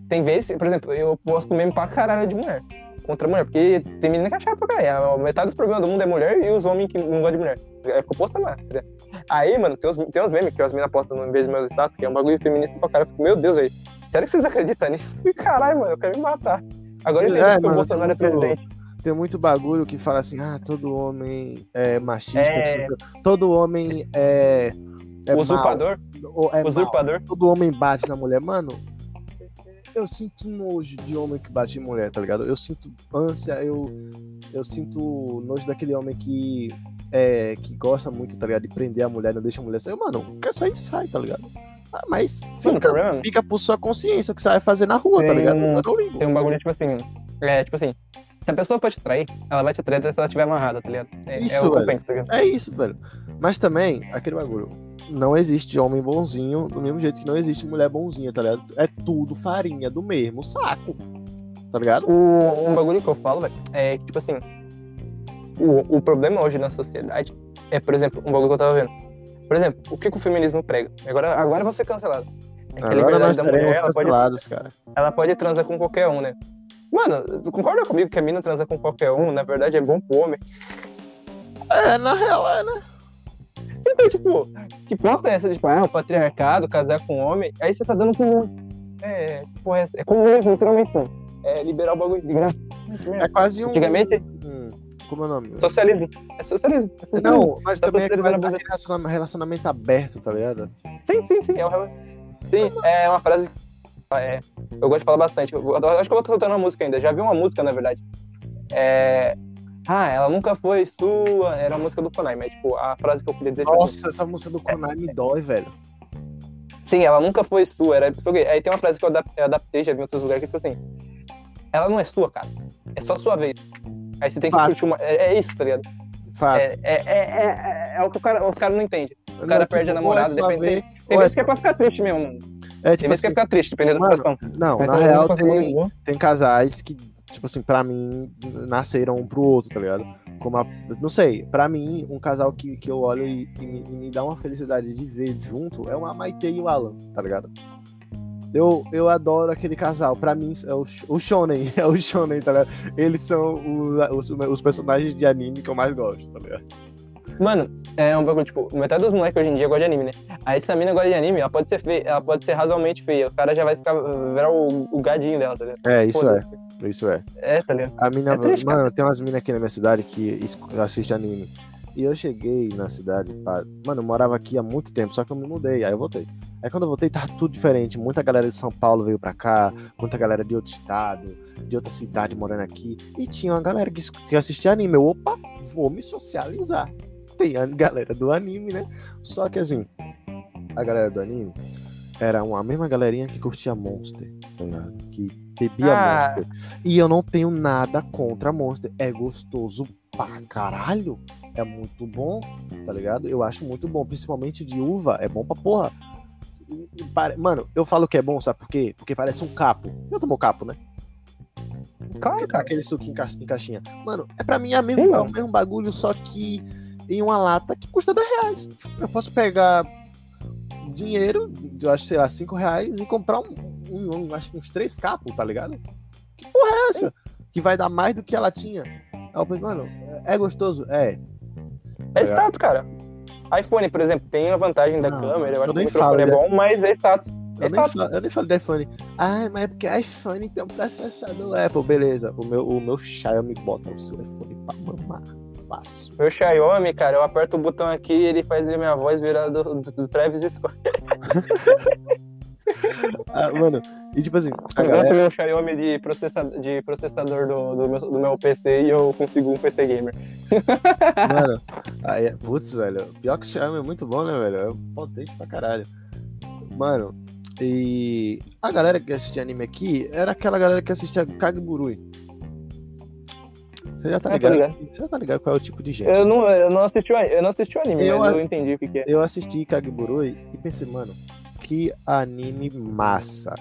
Tem vezes, por exemplo, eu posto meme pra caralho de mulher. Contra mulher, porque tem menina que é chata pra caralho. A Metade dos problemas do mundo é mulher e os homens que não gostam de mulher. Aí ficou postando lá. Aí, mano, tem uns, tem uns memes que as meninas postam no vez dos meus status, que é um bagulho feminista pra caralho. Eu fico, meu Deus, velho. Sério que vocês acreditam nisso? *laughs* Caralho, mano, eu quero me matar. Agora eu É, entendi que o Bolsonaro é presidente. Tem muito bagulho que fala assim, ah, todo homem é machista, É. todo, todo homem é. é usurpador, mal, é mal, usurpador. todo homem bate na mulher. Mano, eu sinto nojo de homem que bate em mulher, tá ligado? Eu sinto ânsia, eu, eu sinto nojo daquele homem que. É, que gosta muito, tá ligado? De prender a mulher, não deixa a mulher sair. Mano, quer sair, sai, tá ligado? Ah, mas fica, problema fica por sua consciência o que você vai fazer na rua, tá Tem ligado? um- não ligo. tem um bagulho tipo assim. É, tipo assim. Se a pessoa for te trair, ela vai te trair até se ela estiver amarrada, tá ligado? É, é Isso, o que eu velho. penso, tá ligado? É isso, velho. Mas também, aquele bagulho. Não existe homem bonzinho do mesmo jeito que não existe mulher bonzinha, tá ligado? É tudo farinha do mesmo saco. Tá ligado? O, um bagulho que eu falo, velho, é tipo assim, o, o problema hoje na sociedade é, por exemplo, um bagulho que eu tava vendo. Por exemplo, o que, que o feminismo prega? Agora, agora eu vou ser cancelado. É que a Agora nós da mulher, ela pode, cara. ela pode transar com qualquer um, né? Mano, tu concorda comigo que a mina transa com qualquer um, na verdade é bom pro homem? É, na real, é, né? Então, tipo, que posta é essa de, tipo, ah, o patriarcado, casar com homem, aí você tá dando com. É, tipo, é, é comunismo, literalmente, mano. É liberar o bagulho de graça. É quase um. Antigamente, um- como é o nome? socialismo. É socialismo. É socialismo. Não, mas Tá também é quase socializando a aquele relaciona- relacionamento aberto, tá ligado? Sim, sim, sim. É uma, sim, é uma frase que é, eu gosto de falar bastante. Eu acho que eu vou soltando uma música ainda. Já vi uma música, na verdade. É, ah, ela nunca foi sua. Era a música do Konai, mas tipo, a frase que eu queria dizer. tipo, Nossa, essa música do Konai me dói, velho. Sim, ela nunca foi sua. Era... Aí tem uma frase que eu adap- eu adaptei, já vi em outros lugares, que tipo assim. Ela não é sua, cara. É só sua vez. Aí você tem que Fato. curtir uma. É, é isso, tá ligado? Fato. É, é, é, é, é o que o cara, o cara não entende. O cara perde a namorada, ou é sua depende- vez, Tem é vezes que é pra ficar triste mesmo. mano. É, Tem tipo vezes que é assim, pra ficar triste, dependendo da Mano, situação. não, Mas na real tem, tem casais que, tipo assim, pra mim, nasceram um pro outro, tá ligado? Como a, não sei, pra mim, um casal que, que eu olho e, e me, e me dá uma felicidade de ver junto é uma Maite e o Alan, tá ligado? Eu, eu adoro aquele casal. Pra mim, é o, o Shonen. *laughs* É o Shonen, tá ligado? Eles são o- os, os personagens de anime que eu mais gosto, tá ligado? Mano, é um bagulho, tipo, metade dos moleques hoje em dia gosta de anime, né? Aí se a mina gosta de anime, ela pode ser feia, ela pode ser razoavelmente feia. O cara já vai ficar, virar o, o gadinho dela, tá ligado? É, isso é. Foda-se. Isso é. É, tá ligado? A mina, É triste, cara. mano, tem umas minas aqui na minha cidade que assistem anime. E eu cheguei na cidade, pá, mano, eu morava aqui há muito tempo, só que eu me mudei, aí eu voltei. Aí quando eu voltei, tava tudo diferente. Muita galera de São Paulo veio pra cá, muita galera de outro estado, de outra cidade morando aqui. E tinha uma galera que assistia anime. Eu, opa, vou me socializar. Tem a galera do anime, né? Só que assim, a galera do anime era uma a mesma galerinha que curtia Monster, ligado? Que bebia Ah. Monster. E eu não tenho nada contra Monster. É gostoso pra caralho. É muito bom, tá ligado? Eu acho muito bom, principalmente de uva. É bom pra porra. Mano, eu falo que é bom, sabe por quê? Porque parece um capo. Já tomou capo, né? Claro, cara. Aquele suquinho em ca- em caixinha. Mano, é pra mim é, mesmo, é o mesmo bagulho, só que em uma lata que custa 10 reais. Eu posso pegar dinheiro, eu acho, sei lá, 5 reais e comprar um, um- um- acho que uns 3 capos, tá ligado? Que porra é essa? Que vai dar mais do que ela tinha. Aí eu pensei, mano, é gostoso? É. É status, cara. iPhone, por exemplo, tem a vantagem da câmera, eu eu acho que o nem microfone é falo, bom, mas é status. É Eu nem, status. falo, eu nem falo de iPhone. Ah, mas é porque iPhone tem um processador Apple. Beleza, o meu, o meu Xiaomi bota o seu iPhone pra mamar. Meu Xiaomi, cara, eu aperto o botão aqui e ele faz a minha voz virar do, do, do Travis Scott. *laughs* Ah, mano, e tipo assim, a Eu galera, meu Xiaomi de processador, de processador do, do, meu, do meu PC e eu consigo um PC gamer. *laughs* Mano, aí, é- putz, velho. Pior que o Xiaomi é muito bom, né, velho? É potente pra caralho. Mano, e a galera que assistia anime aqui era aquela galera que assistia Kageburui. Você já tá Ah, tô ligado? Você já tá ligado qual é o tipo de gente. Eu não, eu não assisti o eu não assisti o anime, Eu mas eu entendi o que, que é. Eu assisti Kageburui e pensei, mano, que anime massa.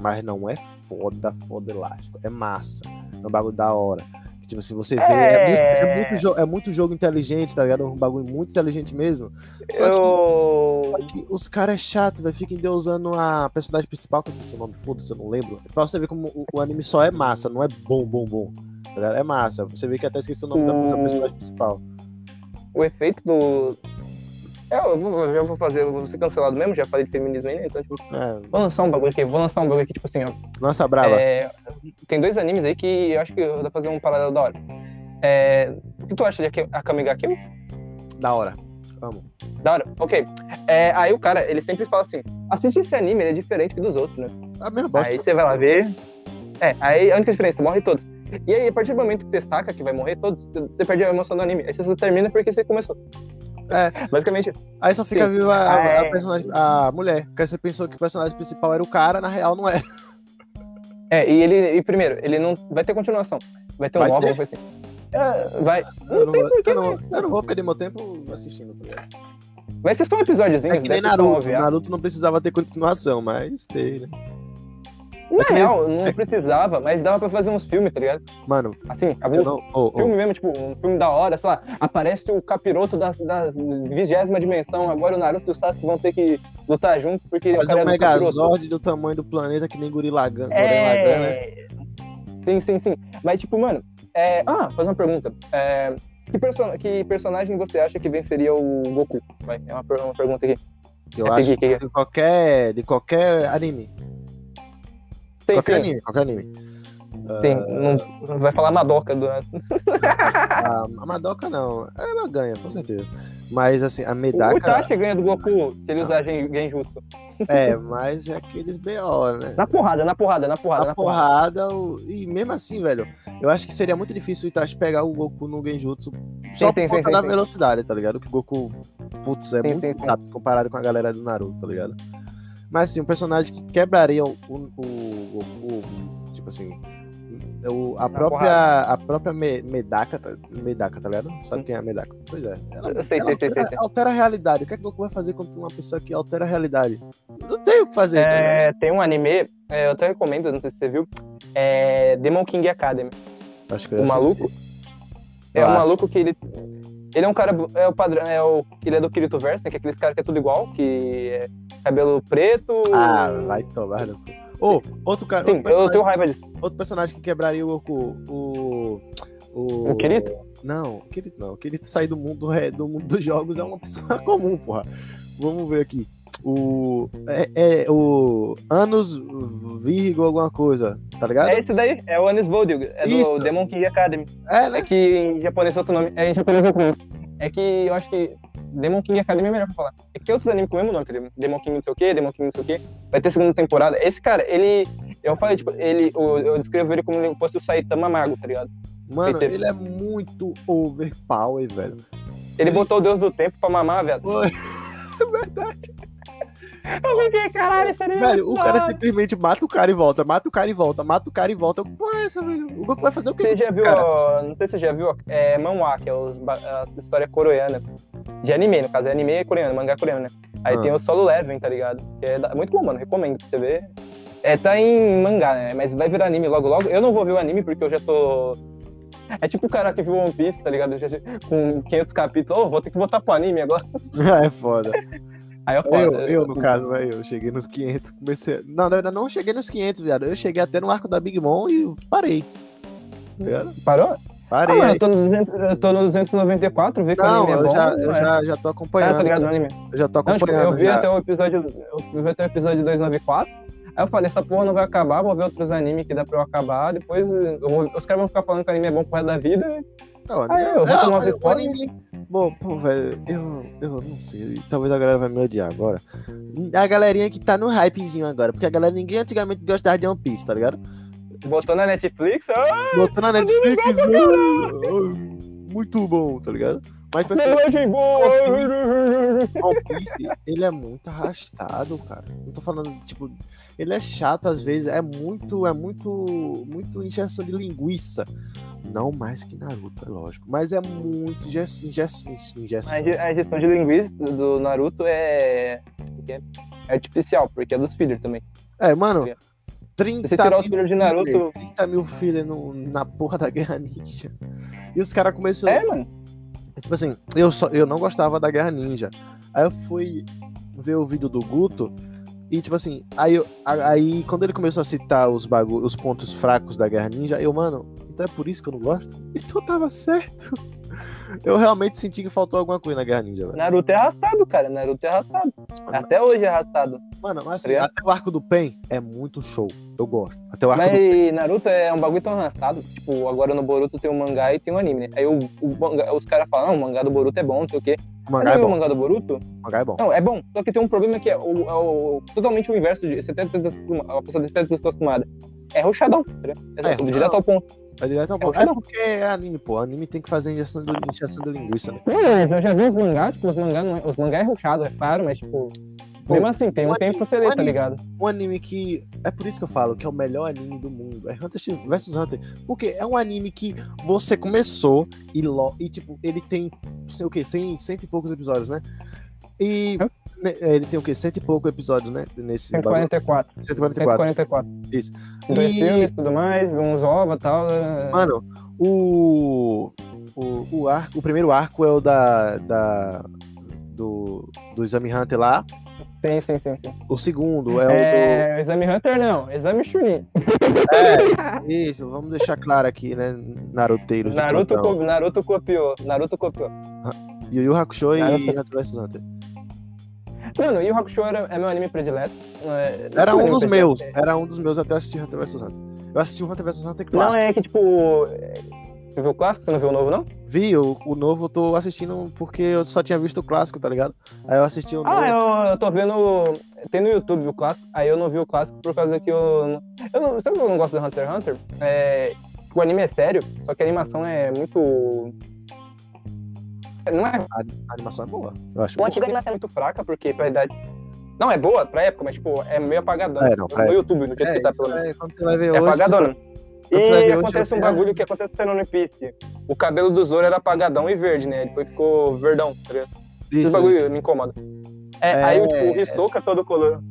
Mas não é foda, foda elástico. É massa. É um bagulho da hora. Que, tipo assim, você vê. É, muito, é, muito jo- é muito jogo inteligente, tá ligado? Um bagulho muito inteligente mesmo. Só que, Eu. só que os caras é chato, velho. Fica endeusando a personagem principal, que eu esqueci o nome, foda-se, eu não lembro. Pra você ver como o, o anime só é massa, não é bom, bom, bom. Tá? É massa. Você vê que até esqueci o nome da, da O- personagem principal. o efeito do. É, eu vou, eu já vou fazer, eu vou ser cancelado mesmo, já falei de feminismo aí, né? Então, tipo, É, vou lançar um bagulho aqui, vou lançar um bagulho aqui, tipo assim, ó. nossa brava. É, tem dois animes aí que eu acho que dá pra fazer um paralelo da hora. É, o que tu acha de Ake- Akame ga Kill? Da hora. Amo. Da hora? Ok. É, aí o cara, ele sempre fala assim, assiste esse anime, ele é diferente dos outros, né? A mesma bosta. Aí você vai lá ver. É, aí a única diferença, morre todos. E aí, a partir do momento que você saca que vai morrer todos, você perde a emoção do anime. Aí você só termina porque você começou. É. Basicamente, Aí só fica Sim. viva a, Ah, é. a personagem, a mulher. Porque você pensou que o personagem principal era o cara, na real não é. É, e ele, e primeiro, ele não vai ter continuação. Vai ter um Vai novo, ter? vai. É, vai. Eu não, tem porquê, eu, não, eu não vou perder meu tempo assistindo, tá ligado? Ser só um episódiozinho, É que nem Naruto. Naruto não precisava ter continuação, mas tem, né? Na É que real, não precisava, mas dava pra fazer uns filmes, tá ligado? Mano, Assim, a eu não. Ô, filme mesmo, tipo, um filme da hora, sei lá, aparece o capiroto da, vigésima dimensão, agora o Naruto e o Sasuke vão ter que lutar junto, porque fazer o um cara é do capiroto. Megazord do tamanho do planeta que nem Gorila Gun, né? É... Sim, sim, sim. Mas, tipo, mano, é... ah, fazer uma pergunta. É... Que, perso... que personagem você acha que venceria o Goku? Vai, é uma, per- uma pergunta aqui. Que eu É acho Piggy, que de qualquer, de qualquer anime. Sim, qualquer sim. anime, qualquer anime. Sim, não, não vai falar Madoka do. A, a Madoka não, ela ganha, com certeza. Mas assim, a O Medaka. Itachi ganha do Goku se ele usar Gen- Genjutsu. É, mas é aqueles BO, né? Na porrada, na porrada, na porrada, Na na porrada. porrada, o- e mesmo assim, velho, eu acho que seria muito difícil o Itachi pegar o Goku no Genjutsu só sim, por conta sim, da velocidade, tá ligado? Que o Goku, putz, é muito rápido comparado com a galera do Naruto, tá ligado? Mas assim, um personagem que quebraria o, o, o Goku, tipo assim, o, a, própria, a própria Me- Medaka, tá, Medaka, tá ligado? Sabe quem é a Medaka? Pois é. Ela, Eu sei, ela sei, altera, sei. altera a realidade. O que é que o Goku vai fazer contra uma pessoa que altera a realidade? Não tem o que fazer. tá? É, tem um anime, é, eu até recomendo, não sei se você viu, é Demon King Academy. Acho que O maluco é um maluco que ele. Ele é um cara. É o padrão. É o, ele é do Kirito Verso, né? Que é aqueles caras que é tudo igual, que é cabelo preto. Ah, vai tomar no cu. Ô, outro cara. Sim, outro, eu personagem, tenho raiva disso. outro personagem que quebraria o Goku. O. O, O Kirito? Não, o Kirito não. O Kirito sair do mundo, re- do mundo dos jogos é uma pessoa *laughs* comum, porra. Vamos ver aqui. O. É, é o. Anos Virgo alguma coisa, tá ligado? É esse daí, é o Anis Voldil, é do Isso. Demon King Academy. É, É né? que em japonês é outro nome. É em japonês é outro nome. É que eu acho que Demon King Academy é melhor pra falar. É que outros animes com o mesmo nome? Demon King não sei o quê, Demon King não sei o quê. Vai ter segunda temporada. Esse cara, ele. Eu falei, tipo, ele. Eu, eu descrevo ele como se fosse o Saitama Mago, tá ligado? Mano, ele é muito overpower, velho. Ele botou o Deus do Tempo pra mamar, *laughs* velho. Pô, Eu fiquei, caralho, esse anime é Velho, o cara foda. simplesmente mata o cara e volta, mata o cara e volta, mata o cara e volta. Pô, é essa, velho? O Goku vai fazer o que Você já viu, cara? ó, não sei se você já viu, é manhwa, que é os, a história coreana. De anime, no caso, é anime coreano, mangá coreano, né? Aí Ah. tem o Solo Leveling, tá ligado? Que é da- muito bom, mano, recomendo pra você ver. É, tá em mangá, né? Mas vai virar anime logo logo. Eu não vou ver o anime porque eu já tô... É tipo o cara que viu One Piece, tá ligado? Já- com 500 capítulos, ô, vou ter que voltar pro anime agora. *laughs* é foda. Aí eu Eu, eu, no caso, né? Eu cheguei nos 500, comecei. Não, eu ainda não cheguei nos 500, viado. Eu cheguei até no arco da Big Mom e parei. Tá ligado? Parou? Ah, Parei. mano, aí. eu tô no, 200, eu tô no 294, vê que o Não, anime é eu, bom. já, eu é. já, já tô Ah, acompanhando. tá ligado no anime. Eu já tô Não, tipo, acompanhando. eu vi já. até o episódio. Eu vi até o episódio 294. Aí eu falei, essa porra não vai acabar, vou ver outros animes que dá pra eu acabar. Depois eu vou- os caras vão ficar falando que o anime é bom pro resto da vida. Não, Ah, eu vou não, umas anime. Bom, pô, velho, eu, eu não sei. Talvez a galera vai me odiar agora. A galerinha que tá no hypezinho agora. Porque a galera, ninguém antigamente gostava de One Piece, tá ligado? Botou na Netflix, ah, Botou na Netflix. ah, Muito bom, tá ligado? Mas tipo assim, Boy! One Piece, ele é muito arrastado, cara. Não tô falando, tipo, ele é chato às vezes, é muito, é muito, muito injeção de linguiça. Não mais que Naruto, é lógico. Mas é muito injeção, injeção, injeção. A inje- a ingestão de linguiça do Naruto é. é? É artificial, porque é dos fillers também. É, mano, 30 Se tirar os mil filhos de Naruto- filler, 30 mil no- na porra da Guerra Ninja. E os caras começaram. É, mano. Tipo assim, eu, só, eu não gostava da Guerra Ninja. Aí eu fui ver o vídeo do Guto. E, tipo assim, aí, eu- aí quando ele começou a citar os, bagu os pontos fracos da Guerra Ninja, eu, mano, então é por isso que eu não gosto? Então tava certo. *laughs* Eu realmente senti que faltou alguma coisa na Guerra Ninja, velho. Naruto é arrastado, cara. Naruto é arrastado. Até hoje é arrastado. Mano, assim, Tá ligado? até o arco do Pen é muito show. Eu gosto. Até o arco do Mas Naruto é um bagulho tão arrastado. Tipo, agora no Boruto tem um mangá e tem um anime, né? Aí o, o mangá- os caras falam, não, o mangá do Boruto é bom, não sei o quê. O mangá não é viu o bom. mangá do Boruto? O mangá é bom. Não, é bom. Só que tem um problema que é, o, é o- totalmente o inverso de. Você tá desacostuma- a pessoa está desacostumada. É ruxadão, tá ligado? Exato, ruxadão. direto ao ponto. É direto ao É ponto. É porque é anime, pô. Anime tem que fazer injeção de, injeção de linguiça, né? eu já vi os mangás, tipo, os mangás não é, os mangás é ruxado, é claro, mas tipo. Mesmo assim, tem um um tempo pra você anime- ler, tá ligado? um anime que. É por isso que eu falo que é o melhor anime do mundo. É Hunter x vs Hunter. Porque é um anime que você começou e, lo, e tipo, ele tem, sei o quê, 100, cento e poucos episódios, né? E. Hã? né, ele tem o quê? Cento e poucos episódios, né? Nesse bagulho. 144. 144. 144. Isso. Dois E- filmes e tudo mais, uns ovos e tal. é- Mano, o. O, o, arco, o primeiro arco é o da. da do, do Exame Hunter lá. Sim, sim, sim, sim. O segundo é o do. É, Exame Hunter não, Exame Chunin. Isso, vamos deixar claro aqui, né? Naruteiros. do Naruto, co- Naruto copiou. Naruto copiou. Yu Yu Hakusho e Naruto- Hunter vs Hunter. Mano, Yu Hakusho era, é meu anime predileto. É, Era é um dos meus. é- Era um dos meus até assistir Hunter vs Hunter. Eu assisti o Hunter vs Hunter Não, é que tipo. Você viu o clássico? Você não viu o novo, não? Vi, o, o novo eu tô assistindo porque eu só tinha visto o clássico, tá ligado? Aí eu assisti o novo. Ah, eu, eu tô vendo. Tem no YouTube o clássico. Aí eu não vi o clássico por causa que eu. eu não, sabe que eu não gosto do Hunter x Hunter? É, o anime é sério, só que a animação é muito. Não é. A, a animação é boa. Eu acho O antigo animação é muito fraca, porque pra idade. Não, é boa pra época, mas tipo, é meio apagadona. É, não, no. YouTube, no jeito É, que tá menos. é, quando você vai ver É hoje. apagadona. você vai E acontece um é- bagulho que acontece no One Piece. O cabelo do Zoro era apagadão e verde, né? Depois ficou verdão, tá ligado? Esse Isso, bagulho isso. me incomoda. É, É, aí o, tipo, o Hisoka todo colorido.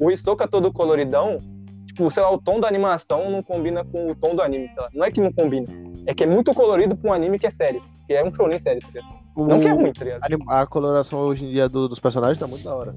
O Hisoka todo coloridão, tipo, sei lá, o tom da animação não combina com o tom do anime, sei lá. Não é que não combina. É que é muito colorido pra um anime que é sério. Que é um show nem sério, tá ligado? Não que é O- ruim, tá ligado? a coloração hoje em dia do- dos personagens tá muito da hora.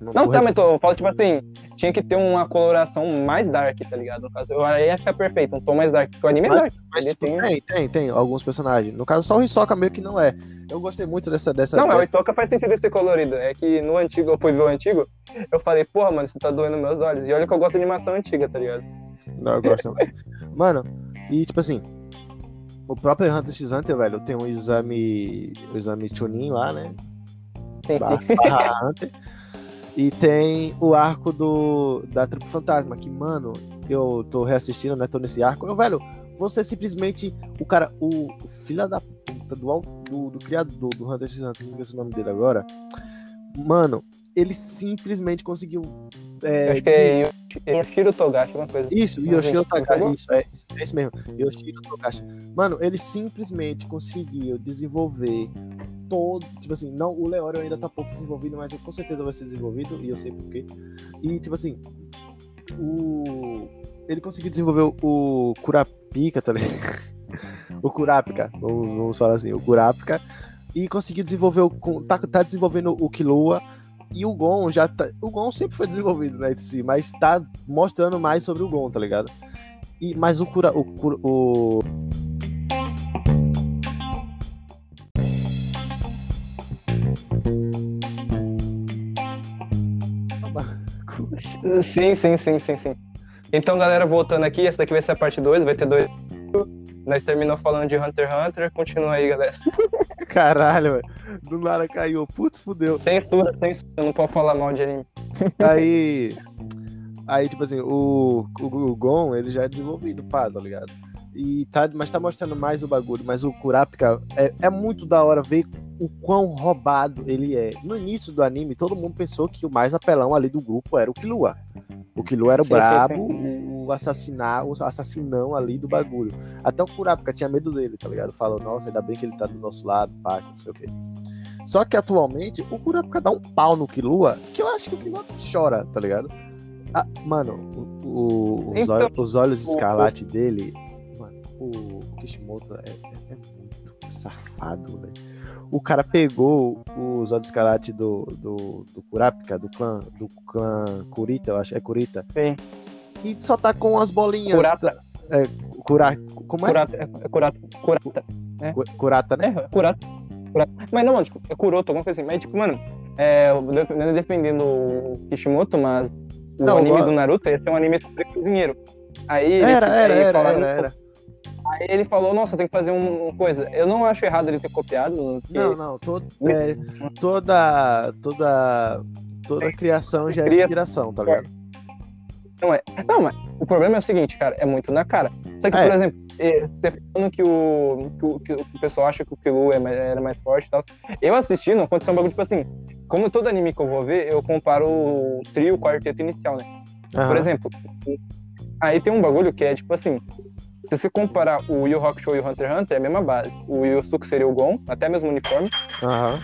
Não, tá, mas eu falo, tipo assim, tinha que ter uma coloração mais dark, tá ligado? No caso, eu- aí ia ficar perfeito, um tom mais dark, porque o anime é dark. Mas tipo, tem- tem, tem, tem alguns personagens. No caso, só o Hisoka meio que não é. Eu gostei muito dessa. dessa Não, mas o Hisoka faz sentido ser colorido. É que no antigo, eu fui ver o antigo, eu falei, porra, mano, isso tá doendo meus olhos. E olha que eu gosto de animação antiga, tá ligado? Não, eu gosto. *laughs* Mano, e tipo assim, o próprio Hunter x Hunter, velho, tem um exame. O exame Chunin lá, né? Sim, Barra, barra Hunter. *laughs* E tem o arco do da Tribo Fantasma, que, mano, eu tô reassistindo, né? Tô nesse arco. Eu, velho, você simplesmente. O cara, o, o filho da puta do, do, do criador do Hunter x Hunter, não sei o nome dele agora. Mano, ele simplesmente conseguiu. é, acho que é Yoshi- Yoshiro Togashi, alguma coisa. isso, Mas Yoshiro pegou? isso, é, isso, é isso mesmo, Yoshiro Takashi. Mano, ele simplesmente conseguiu desenvolver todo, tipo assim, não, o Leório ainda tá pouco desenvolvido, mas com certeza vai ser desenvolvido, e eu sei porquê. E, tipo assim, o... Ele conseguiu desenvolver o, o Kurapika, ligado? *laughs* o Kurapika, vamos, vamos falar assim, o Kurapika, e conseguiu desenvolver o... Tá, tá desenvolvendo o Killua, e o Gon já tá. O Gon sempre foi desenvolvido, né, de si, mas tá mostrando mais sobre o Gon, tá ligado? E, mas o Kura. O, o... Sim, sim, sim, sim, sim. Então, galera, voltando aqui, essa daqui vai ser a parte 2, vai ter dois. Nós terminou falando de Hunter x Hunter, continua aí, galera. *laughs* Caralho, velho. Do nada caiu. Putz, fudeu. Censura, censura, não pode falar mal de anime. Aí. Aí, tipo assim, o, o, o Gon, ele já é desenvolvido, pá, tá ligado? E tá, mas tá mostrando mais o bagulho. Mas o Kurapika é, é muito da hora ver o quão roubado ele é. No início do anime, todo mundo pensou que o mais apelão ali do grupo era o Killua. O Killua era o Sim, sim, brabo, o assassinar, o assassinão ali do bagulho. Até o Kurapika tinha medo dele, tá ligado? Falou, nossa, ainda bem que ele tá do nosso lado, pá, não sei o quê. Só que atualmente o Kurapika dá um pau no Killua, que eu acho que o Killua chora, tá ligado? Ah, mano, o- o- os, Então, olhos, os olhos escarlate dele. Mano, o Kishimoto é, é- é muito safado, velho. O cara pegou os olhos escarlate do, do, do Kurapika, do clã, do clã Kurita, eu acho. É Kurita. Sim. E só tá com as bolinhas. Kurata. tá- É, Kura, como é? Curata, é, é curata, curata, Ku- Kurata, né? é, curata, curata. Mas não, tipo, é Kuroto, alguma coisa assim. Mas, tipo, mano, é, é defendendo o Kishimoto, mas o Não, anime do Naruto ia ser um anime sobre cozinheiro. Aí ele, Era, era, aí era, era, era. Aí ele falou, nossa, tem que fazer um- uma coisa. Eu não acho errado ele ter copiado. porque- Não, não, todo, é, toda, toda, toda criação já é inspiração, tá ligado? Não, mas o problema é o seguinte, cara, é muito na cara. Só que, É. por exemplo, eh, você falando que o, que o, que o pessoal acha que o Killua é era mais forte e tal. Eu assistindo, aconteceu um bagulho, tipo assim, como todo anime que eu vou ver, eu comparo o trio, o quarteto inicial, né? Por Aham. exemplo, aí tem um bagulho que é, tipo assim, se você comparar o Yu Hakusho e o Hunter x Hunter, é a mesma base. O Yusuke seria o Gon, até mesmo uniforme. Aham.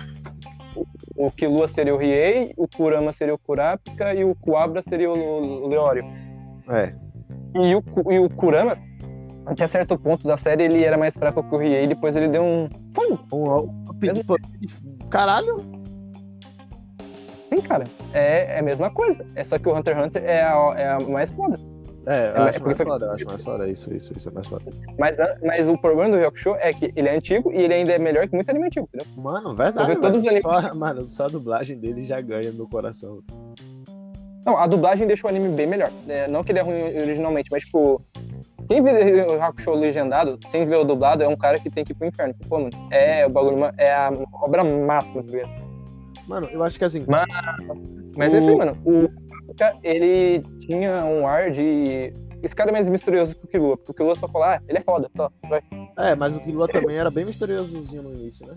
O Killua seria o Riei, o Kurama seria o Kurapika e o Kuwabara seria o Leório. É. E o, e o Kurama, até certo ponto da série, ele era mais fraco que o Riei, depois ele deu um. Fum! Um, Caralho. Sim, cara. É, é a mesma coisa. É só que o Hunter x Hunter é a, é a mais foda. É, eu É, acho é mais foda, eu acho mais foda. Isso, isso, isso é mais foda. Mas, mas o problema do Yu Hakusho é que ele é antigo e ele ainda é melhor que muito anime antigo, entendeu? Mano, verdade, mano. Só, *laughs* mano, só a dublagem dele já ganha meu coração. Não, a dublagem deixou o anime bem melhor. É, não que ele é ruim originalmente, mas, tipo, quem vê o Hakusho legendado, sem ver o dublado, é um cara que tem que ir pro inferno. Pô, mano, é o bagulho, é a obra máxima do Guerreiro. Mano, eu acho que assim. Mas O- é isso aí, mano. O Kafka, ele tinha um ar de. Esse cara é mais misterioso que o Killua, porque o Killua só fala, ah, ele é foda, só, vai. É, mas o Killua também era bem misteriosozinho no início, né?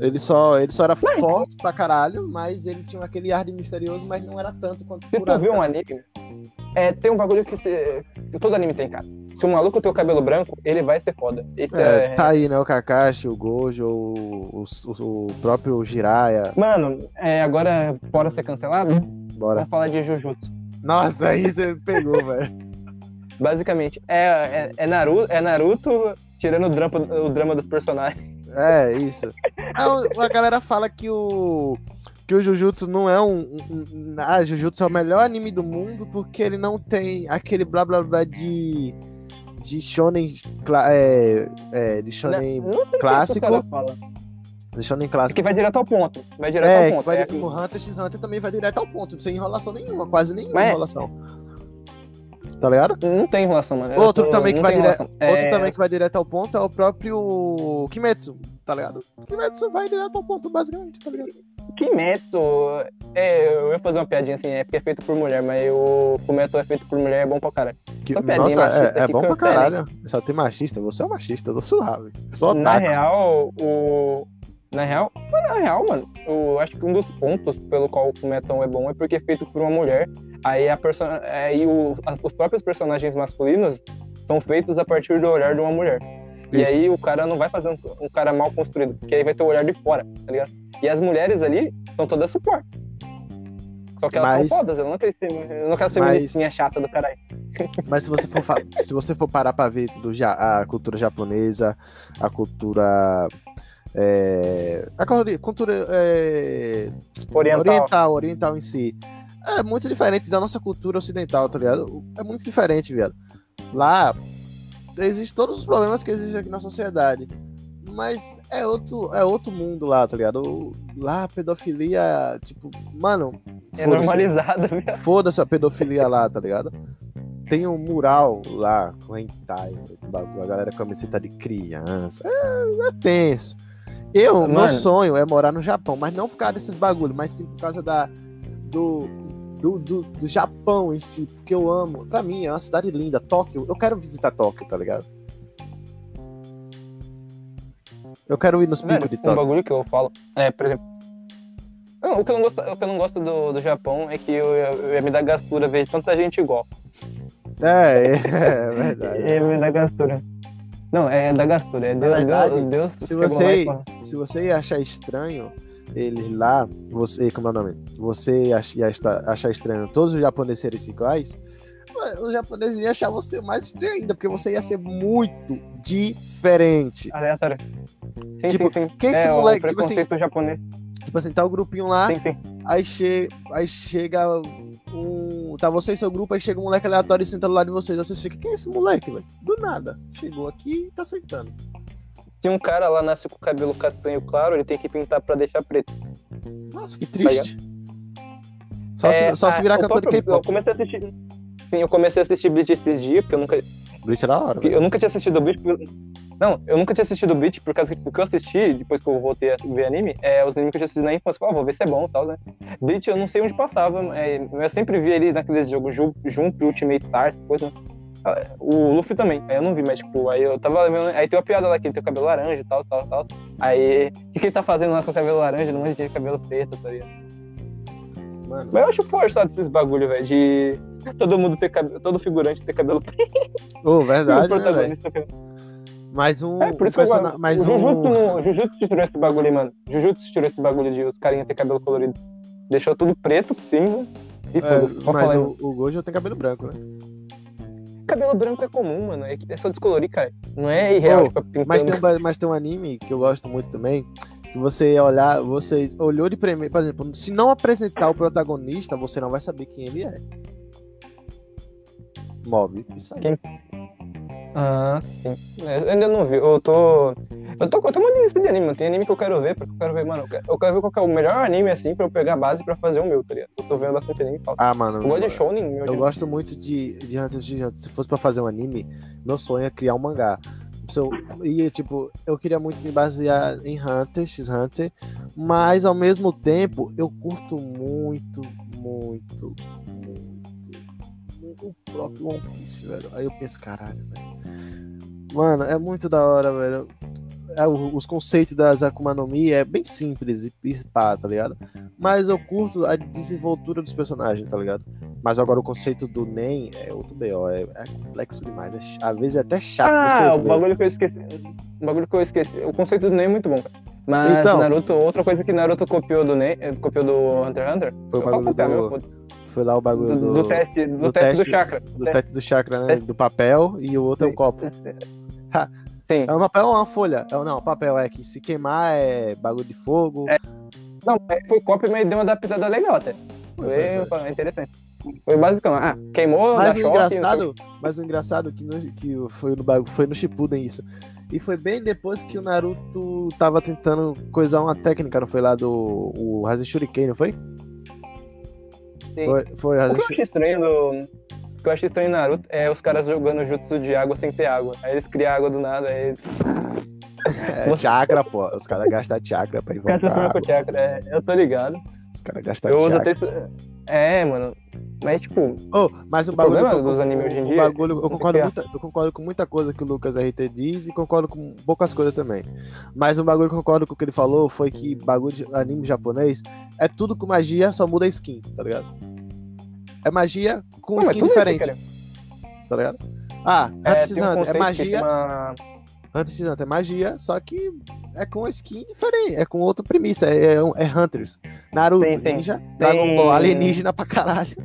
Ele só, ele só era forte pra caralho, mas ele tinha aquele ar de misterioso, mas não era tanto quanto Se tu vê um anime, é, tem um bagulho que, você- que todo anime tem, cara. Se o maluco tem o cabelo branco, ele vai ser foda. É, é, tá aí, né? O Kakashi, o Gojo, o, o, o próprio Jiraiya. Mano, é, agora, bora ser cancelado, Bora. vamos falar de Jujutsu. Nossa, aí você pegou, velho. *laughs* Basicamente, é, é, é Naruto, é Naruto tirando o drama, o drama dos personagens. É, isso. Não, a galera fala que o. Que o Jujutsu não é um, um, um- Ah, Jujutsu é o melhor anime do mundo porque ele não tem aquele blá blá blá de. De shonen. É, é, de shonen. Não tem clássico. Que o cara fala. De shonen clássico. Porque vai direto ao ponto. Vai direto É, ao ponto. vai, É, o Hunter x Hunter também vai direto ao ponto, sem enrolação nenhuma, quase nenhuma Mas é- enrolação. Tá ligado? não tem enrolação, mano. Outro tô- também que vai enrolação. Outro É, também que vai direto ao ponto é o próprio Kimetsu, tá ligado? Kimetsu vai direto ao ponto, basicamente, tá ligado? Kimetsu, é, eu ia fazer uma piadinha assim, é porque é feito por mulher, mas o Fumeto é feito por mulher, é bom pra caralho. Que- Só piadinha Nossa, machista é, é bom pra caralho. Só tem machista, você é um machista, eu tô suave. Só Na taco. real, o. Na real, mas na real, mano, eu acho que um dos pontos pelo qual o Fumetão é bom é porque é feito por uma mulher. Aí, a perso... aí o... os próprios personagens masculinos são feitos a partir do olhar de uma mulher. E Isso. aí o cara não vai fazer um, um cara mal construído, porque aí vai ter o olhar de fora, tá ligado? E as mulheres ali são todas suporte. Só que elas Mas- são fodas, eu não aquelas não aquelas Mas- feministinhas chatas do caralho. *laughs* Mas se você for, se você for parar pra ver do a cultura japonesa, a cultura. É, a cultura- é, Oriental. oriental, oriental em si. É muito diferente da nossa cultura ocidental, tá ligado? É muito diferente, viado. Lá existem todos os problemas que existem aqui na sociedade. Mas é outro, é outro mundo lá, tá ligado? Lá a pedofilia, tipo, mano. É normalizada, viu? Foda-se a pedofilia lá, tá ligado? Tem um mural lá com hentai, bagulho, a galera com camiseta de criança. É, é tenso. Eu, meu Mano. sonho é morar no Japão, mas não por causa desses bagulhos, mas sim por causa da, do, do, do, do Japão em si, porque eu amo. Pra mim, é uma cidade linda. Tóquio, eu quero visitar Tóquio, tá ligado? Eu quero ir nos picos de um Tóquio. bagulho que eu falo, é, por exemplo. Não, o, que eu não gosto, o que eu não gosto do, do Japão é que eu, ia- eu ia me dar gastura ver tanta gente igual. É, *laughs* é, é verdade. Ia me dar gastura. Não, é da gastura. É Deus, verdade, Deus, Deus se você- lá e Se você ia achar estranho, eles lá, você, como é o nome? Você ach- ia esta- achar estranho todos os japoneses serem iguais, os japoneses iam achar você mais estranho ainda, porque você ia ser muito diferente. Aleatório. Sim, Tipo, sim, sim. quem é esse moleque, O tipo assim- japonês. Tipo assim, tá o grupinho lá, Sim, sim. aí, che aí chega um. Tá você e seu grupo, aí chega um moleque aleatório e senta do lado de vocês. Aí vocês ficam, quem é esse moleque, velho? Do nada. Chegou aqui e tá sentando. Se um cara lá nasce com o cabelo castanho claro, ele tem que pintar pra deixar preto. Nossa, que triste. Só, É, se, só se ah, virar o cantor de próprio- Eu K-pop. comecei a assistir. Sim, eu comecei a assistir Bleach esses dias, porque eu nunca. Bleach é da hora, porque velho. Eu nunca tinha assistido Bleach. por- Não, eu nunca tinha assistido Bleach por causa que o que eu assisti, depois que eu voltei a ver anime, é os animes que eu já assisti na infância. Ah, vou ver se é bom e tal, né? Bleach eu não sei onde passava. é, eu sempre vi ele naqueles jogos Ju- Jump, Ultimate Stars, essas coisas, né? O Luffy também, aí eu não vi, mas tipo, aí eu tava vendo. Aí tem uma piada lá que ele tem o cabelo laranja e tal, tal, tal. Aí, o que, que ele tá fazendo lá com o cabelo laranja, num monte de cabelo preto, tá ligado? Mano, Mas eu acho forçado esses bagulho, velho, de *laughs* todo mundo ter cabelo, todo figurante ter cabelo *laughs* preto. E verdade, o né, Mais um. É, por um isso que eu gosto. Mais o Jujutsu, um. Jujutsu tirou esse bagulho aí, mano. Jujutsu tirou esse bagulho de os carinhas ter cabelo colorido. Deixou tudo preto, cinza. E É, mas o, o Gojo tem cabelo branco, né? Cabelo branco é comum, mano. É, é só descolorir, cara. Não é irreal, Ô, tipo. Mas tem, um, mas tem um anime que eu gosto muito também. Que você olhar, você olhou de primeiro, por exemplo, se não apresentar o protagonista, você não vai saber quem ele é. Mob. Isso aí. Quem? Ah, sim. É, Eu ainda não vi. Eu tô. Eu tô, eu tô uma lista de anime, mano. Tem anime que eu quero ver, porque eu quero ver, mano. Eu quero, eu quero ver qual é o melhor anime, assim, pra eu pegar a base pra fazer o meu, tá ligado? Eu tô vendo bastante anime tal. Ah, mano. Eu gosto de Shonen, meu. Eu gosto muito de, de Hunter x Hunter. Se fosse pra fazer um anime, meu sonho é criar um mangá. Eu- E, tipo, eu queria muito me basear em Hunter x Hunter, mas ao mesmo tempo eu curto muito, muito, muito o próprio One Piece, velho. Aí eu penso, caralho, velho. Mano, é muito da hora, velho. É, os conceitos das Akuma no Mi é bem simples e pá, tá ligado? Mas eu curto a desenvoltura dos personagens, tá ligado? Mas agora o conceito do NEM é outro BO, é, é complexo demais. é às vezes é até chato Ah, o bagulho que eu esqueci. O bagulho que eu esqueci. O conceito do Nen é muito bom, cara. Mas Então. Naruto, outra coisa que Naruto copiou do Nen, eh, copiou do Hunter x Hunter, Foi o bagulho copiar, meu? Foi lá o bagulho do, do, teste, do, do teste, teste- do chakra. do teste do chakra, né? Teste- Do papel e o outro é o Sim. copo. *laughs* Sim. *laughs* É um papel ou uma folha? É, não, papel é que se queimar é bagulho de fogo. É. Não, é, foi cópia, mas deu uma adaptada legal até. Foi, foi interessante. Foi basicamente. Ah, queimou, Mas o engraçado, mas o engraçado que, no, que foi no bagulho, foi no Shippuden isso. E foi bem depois que o Naruto tava tentando coisar uma técnica, não foi lá do o Rasen Shuriken, não foi? Sim. Foi, foi o que eu acho estranho do. O que eu acho estranho em Naruto é os caras jogando jutsu de água sem ter água. Aí eles criam água do nada, aí eles É, chakra, pô. Os caras gastam chakra pra invocar. água. chakra. É, eu tô ligado. Os caras gastam Eu uso chakra. até. É, mano. Mas, tipo, Oh, mas o O bagulho eu- dos animes hoje em dia bagulho, eu é concordo, muita, eu concordo com muita coisa que o Lucas RT diz e concordo com poucas coisas também. Mas um bagulho que eu concordo com o que ele falou foi que bagulho de anime japonês é tudo com magia, só muda a skin, tá ligado? É magia com Não, skin isso, diferente, cara. tá ligado? Ah, É, tem um é magia, Hunter x Hunter é magia, só que é com skin diferente, é com outra premissa, é, é, é Hunters. Naruto, Tem, tem. ninja, Dragon Ball, alienígena pra caralho.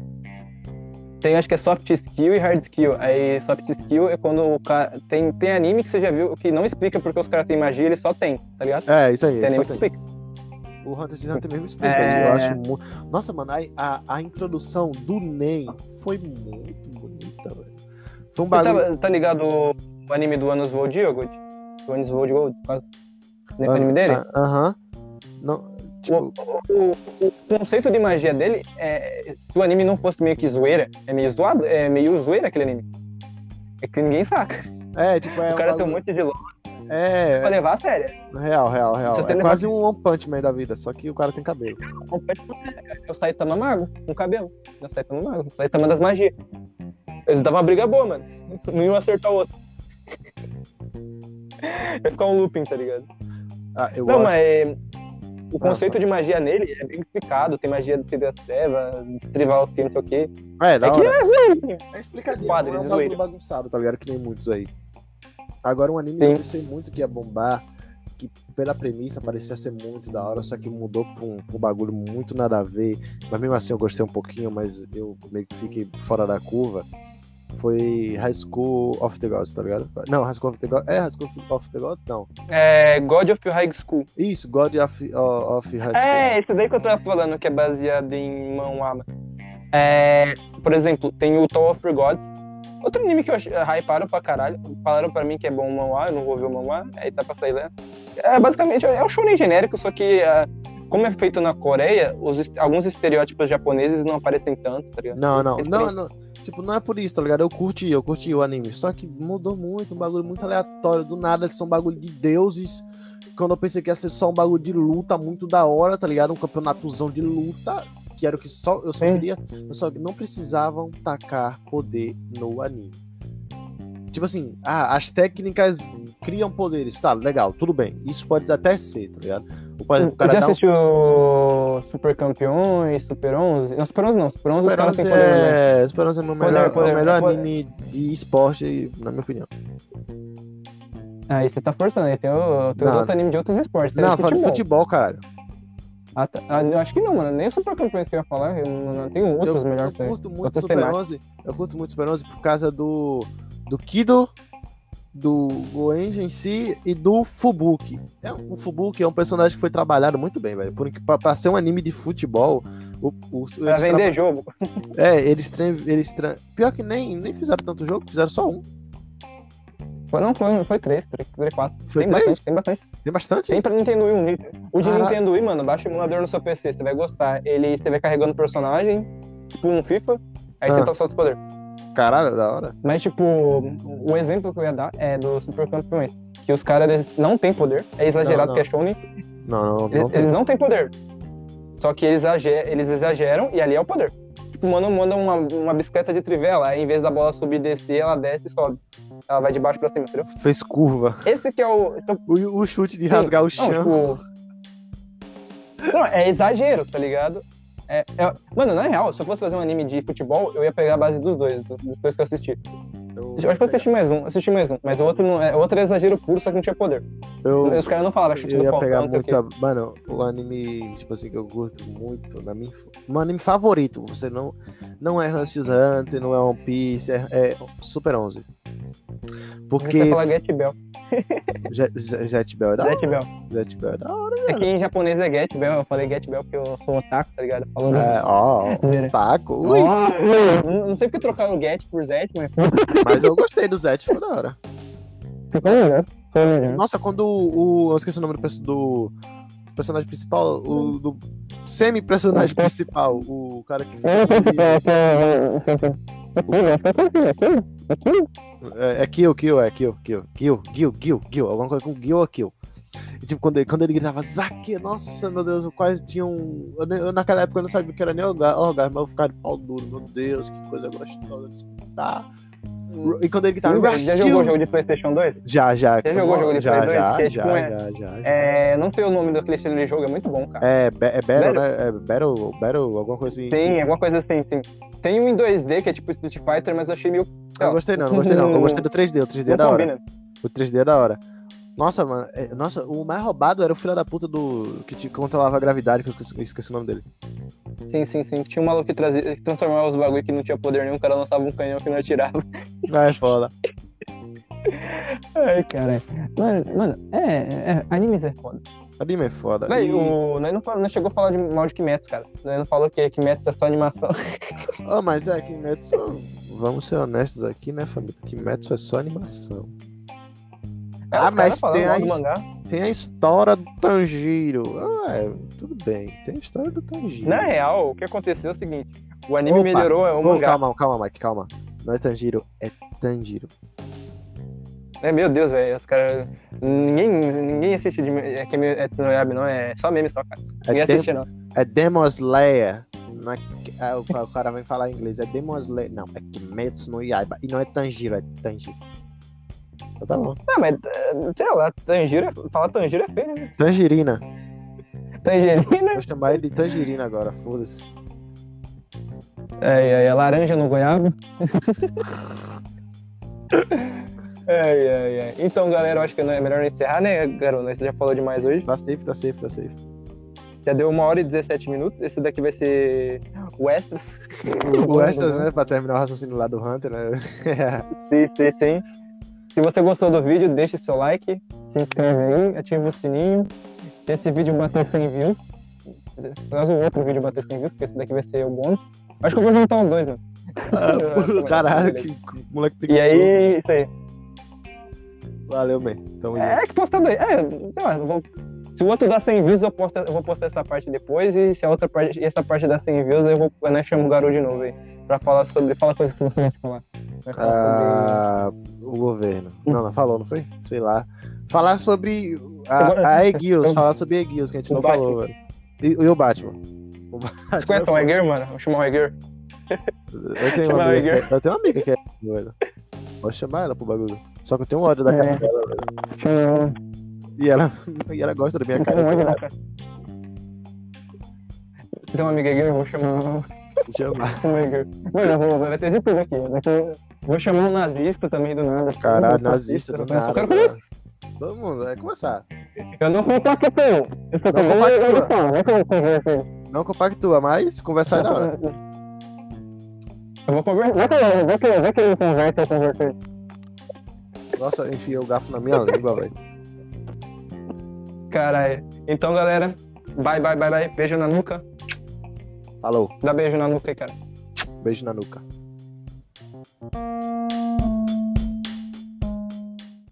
Tem, acho que é soft skill e hard skill. Aí, soft skill é quando o cara. Tem, tem anime que você já viu que não explica porque os caras têm magia, eles só tem, tá ligado? É, isso aí, Tem anime que tem. explica. O Hunter x Hunter mesmo explica. É. Eu acho muito. Nossa, mano, a, a, a introdução do Nen foi muito bonita, velho. Foi um bagulho. tá, tá ligado o, anime do Anos World Yogurt? O Anos World Gold, quase. O anime dele? ah, Aham. Não. Tipo, O, o- o conceito de magia dele é. Se o anime não fosse meio que zoeira, é meio zoado, é meio zoeira aquele anime. É que ninguém saca. é, tipo, é. o cara um tem um monte de louco É, pra levar a sério. é, real, real, real. É quase um One Punch Man da vida, só que o cara tem cabelo. É o Saitama Mago, com cabelo. É o Saitama Mago, o Saitama das magias. Eles davam uma briga boa, mano. Não iam acertar o outro. Ia ficar um looping, tá ligado? Ah, eu Não, gosto. mas o Ah, conceito de magia nele é bem explicado. Tem magia do Cid das Trevas, destrivar o que, não sei o quê. É, da É que é zoeiro. É explicadinho, Quadro, não é um de bagulho bagunçado, tá ligado? Que nem muitos aí. Agora, um anime que Sim. eu pensei muito que ia bombar, que pela premissa parecia ser muito da hora, só que mudou pra um, pra um bagulho muito nada a ver. Mas mesmo assim eu gostei um pouquinho, mas eu meio que fiquei fora da curva. Foi High School of the Gods, tá ligado? Não, High School of the Gods. É High School of the Gods? Não. É God of High School. Isso, God of, of High School. É, esse daí que eu tava falando, que é baseado em manhwa. É, por exemplo, tem o Tower of the Gods. Outro anime que eu achei, hyparam pra caralho. Falaram pra mim que é bom o manhwa, eu não vou ver o manhwa, aí tá pra sair lá. É, basicamente, é um shonen genérico, só que é, como é feito na Coreia, os, alguns estereótipos japoneses não aparecem tanto, tá ligado? Não, não, não, não. Tipo, não é por isso, tá ligado? Eu curti, eu curti o anime. Só que mudou muito, um bagulho muito aleatório. Do nada, eles são bagulho de deuses. Quando eu pensei que ia ser só um bagulho de luta muito da hora, tá ligado? Um campeonatozão de luta. Que era o que só eu só queria. Eu só não precisavam tacar poder no anime. Tipo assim, ah, as técnicas criam poderes, tá, legal, tudo bem. Isso pode até ser, tá ligado? O, o Você cara já dá um assistiu Super Campeões, Super 11? Não, Super 11 não, Super 11 os Super caras 11 têm poder, né? é, Super 11 é o melhor, poder, é o melhor poder. anime de esporte, na minha opinião. Aí você tá forçando, aí tem, o, tem Não. outro anime de outros esportes, Não, de fala de futebol. cara. Ah, tá. Ah, eu acho que não, mano, nem Super Campeões que eu ia falar, eu não, não- tem outros eu, melhores eu curto muito Super temáticas. 11. Eu curto muito Super 11 por causa do do Kido, do Goenji em si e do Fubuki. É, o Fubuki é um personagem que foi trabalhado muito bem, velho. Pra ser um anime de futebol, o, o, Pra vender jogo. tra- É, eles, tra- eles tra- Pior que nem, nem fizeram tanto jogo, fizeram só um. Foi, não, foi, foi três, três, três, quatro. Foi tem três? bastante, tem bastante. Tem bastante? Tem pra Nintendo Wii um. O de. Nintendo Wii, mano, baixa o emulador no seu PC, você vai gostar. Ele, você vai carregando o personagem, tipo um FIFA, aí Ah. você tá solta os poderes. Caralho, da hora. Mas, tipo, o exemplo que eu ia dar é do Super Campeões. Que os caras não têm poder, é exagerado Não, que é Shonen, Não, não, não eles, tem. eles não têm poder. Só que eles, exager- eles exageram e ali é o poder. Tipo, mano, manda uma, uma bicicleta de trivela, aí em vez da bola subir e descer, ela desce e sobe. Ela vai de baixo pra cima, entendeu? Fez curva. Esse que é o. então, O, o chute de rasgar o Não, chão. tipo. Não, é exagero, tá ligado? É, é- Mano, na real, se eu fosse fazer um anime de futebol, eu ia pegar a base dos dois, dos dois que eu assisti. Eu acho que eu assisti mais um, assisti mais um, mas o outro, não, é, o outro é exagero puro, só que não tinha poder. Eu, Os caras não falavam chute eu do Falcão, pegar não sei o quê. muito. a- Mano, o anime, tipo assim, que eu curto muito, na minha, meu anime favorito, você não, não é Hunter x Hunter, não é One Piece, é, é Super 11. Você Porque fala Get Bell. Jet, Jet Bell é da hora. Get Bell. Jet Bell é da hora. É que em japonês é Get Bell, eu falei Get Bell porque eu sou otaku, tá ligado? Falando. É, ó, taco. Ui. Ó, não, não sei porque trocaram o Get por Zet, mas Mas eu gostei do Zet, foi da hora. ficou melhor. Ficou melhor. Nossa, quando o. Eu esqueci o nome do, do personagem principal, o do semi-personagem principal, o cara que. É, é Kill, Kill, é Kill, Kill, Kill, Kill, Kill, Kill, alguma coisa com Kill ou Kill. E, tipo, quando ele, quando ele gritava Zaque, nossa, meu Deus, eu quase tinha um. Eu, eu naquela época eu não sabia o que era nem orga- orgasmo, mas eu ficava de pau duro, meu Deus, que coisa gostosa de escutar. E quando ele gritava, Já, Rush já jogou you- jogo de Playstation 2? Já, já. Já jogou jogo de já, Play dois? já, Que é já, tipo, é- já, já, já. É, não sei o nome daquele estilo de jogo, é muito bom, cara. É, é Battle, né? É Battle, Battle, alguma coisa assim. Tem, alguma coisa assim, tem. Tem um em 2D que é tipo Street Fighter, mas eu achei meio. Eu gostei não, não gostei não. Eu gostei do 3D, o 3D é da hora. combina. O 3D é da hora. Nossa, mano, é- nossa, o mais roubado era o filho da puta do. que te controlava a gravidade, que eu esqueci, eu esqueci o nome dele. Sim, sim, sim. Tinha um maluco que, trazia, que transformava os bagulho que não tinha poder nenhum, o cara lançava um canhão que não atirava. Vai, foda. Ai, caralho. Mano, mano é, é, animes é foda. Anime é foda. Véi, E- o, nós não, não chegou a falar de mal de Kimetsu, cara. Nós não falou que Kimetsu é só animação. Ah, mas é, Kimetsu. Vamos ser honestos aqui, né, família? Kimetsu é só animação. Ah, mas tem a. Tem a história do Tanjiro. Ah, é, tudo bem. Tem a história do Tanjiro. Na real, o que aconteceu é o seguinte: o anime Opa, melhorou o mangá. Calma, calma, Mike, calma. Não é Tanjiro, é Tanjiro. É, meu Deus, velho, os caras. Ninguém, ninguém assiste de é, que é Tsunoyami, não. É só meme só, cara. Ninguém É, assiste, não. é Demon Slayer. Não é, é, o, o cara vem falar em inglês. É Demon Slayer. Não, é Kimetsu no Yaiba. E não é Tanjiro, é Tanjiro. Então tá bom. Não, mas, eh, sei lá, Tanjiro, é- falar Tanjiro é feio, né? Tangerina. Tangerina. Vou chamar ele de Tangerina agora, foda-se. É, é, é laranja no goiaba. Ai, ai, ai. Então, galera, eu acho que é melhor encerrar, né, garoto? Você já falou demais hoje. Tá safe, tá safe, tá safe. Já deu uma hora e 17 minutos. Esse daqui vai ser o extras. O extras, né? Pra terminar o raciocínio lá do Hunter, né? sim, sim, sim. Se você gostou do vídeo, deixe seu like, se inscreve aí, ativa o sininho. Se esse vídeo bater 100 views, faz o outro vídeo bater 100 views, porque esse daqui vai ser o bônus. Acho que eu vou juntar os dois, né? Ah, *laughs* caralho, que moleque preguiçoso. E aí, isso aí. Valeu, man. Tamo é, que postando aí. É, então, vou... Se o outro dá 100 views, eu, posto, eu vou postar essa parte depois. E se a outra parte, essa parte dá 100 views, eu vou né, chamo o garoto de novo aí. Pra falar sobre. Fala coisas que você quer falar. Ah, sobre... O governo. Não, não falou, não foi? Sei lá. Falar sobre a, a Eguios, falar sobre Eguios, que a gente o não Batman. falou, velho. E, e, o Batman? O Batman. Você conhece o Egger, mano? Vou chamar o Egger. Eu tenho, *laughs* uma amiga, eu tenho uma amiga que é velho. Vou chamar ela pro bagulho. Só que eu tenho um ódio da cara é. dela, velho. E ela, *laughs* e ela gosta da minha cara. Uma amiga eu vou chamar *laughs* Mano, vou, vai ter de tudo aqui. Vou chamar um nazista também do nada. Caralho, nazista do nada. Só quero começar. Todo mundo vai começar. Eu não compacto. Eu não compactua. Não compactua, mas conversar é na hora. Eu vou conversar. Vai que, vai que, vai que ele conversa, eu conversei. Nossa, enfia o garfo na minha língua, velho. Caralho. Então, galera, bye, bye, bye, bye. Beijo na nuca. Falou. Dá beijo na nuca aí, cara. Beijo na nuca.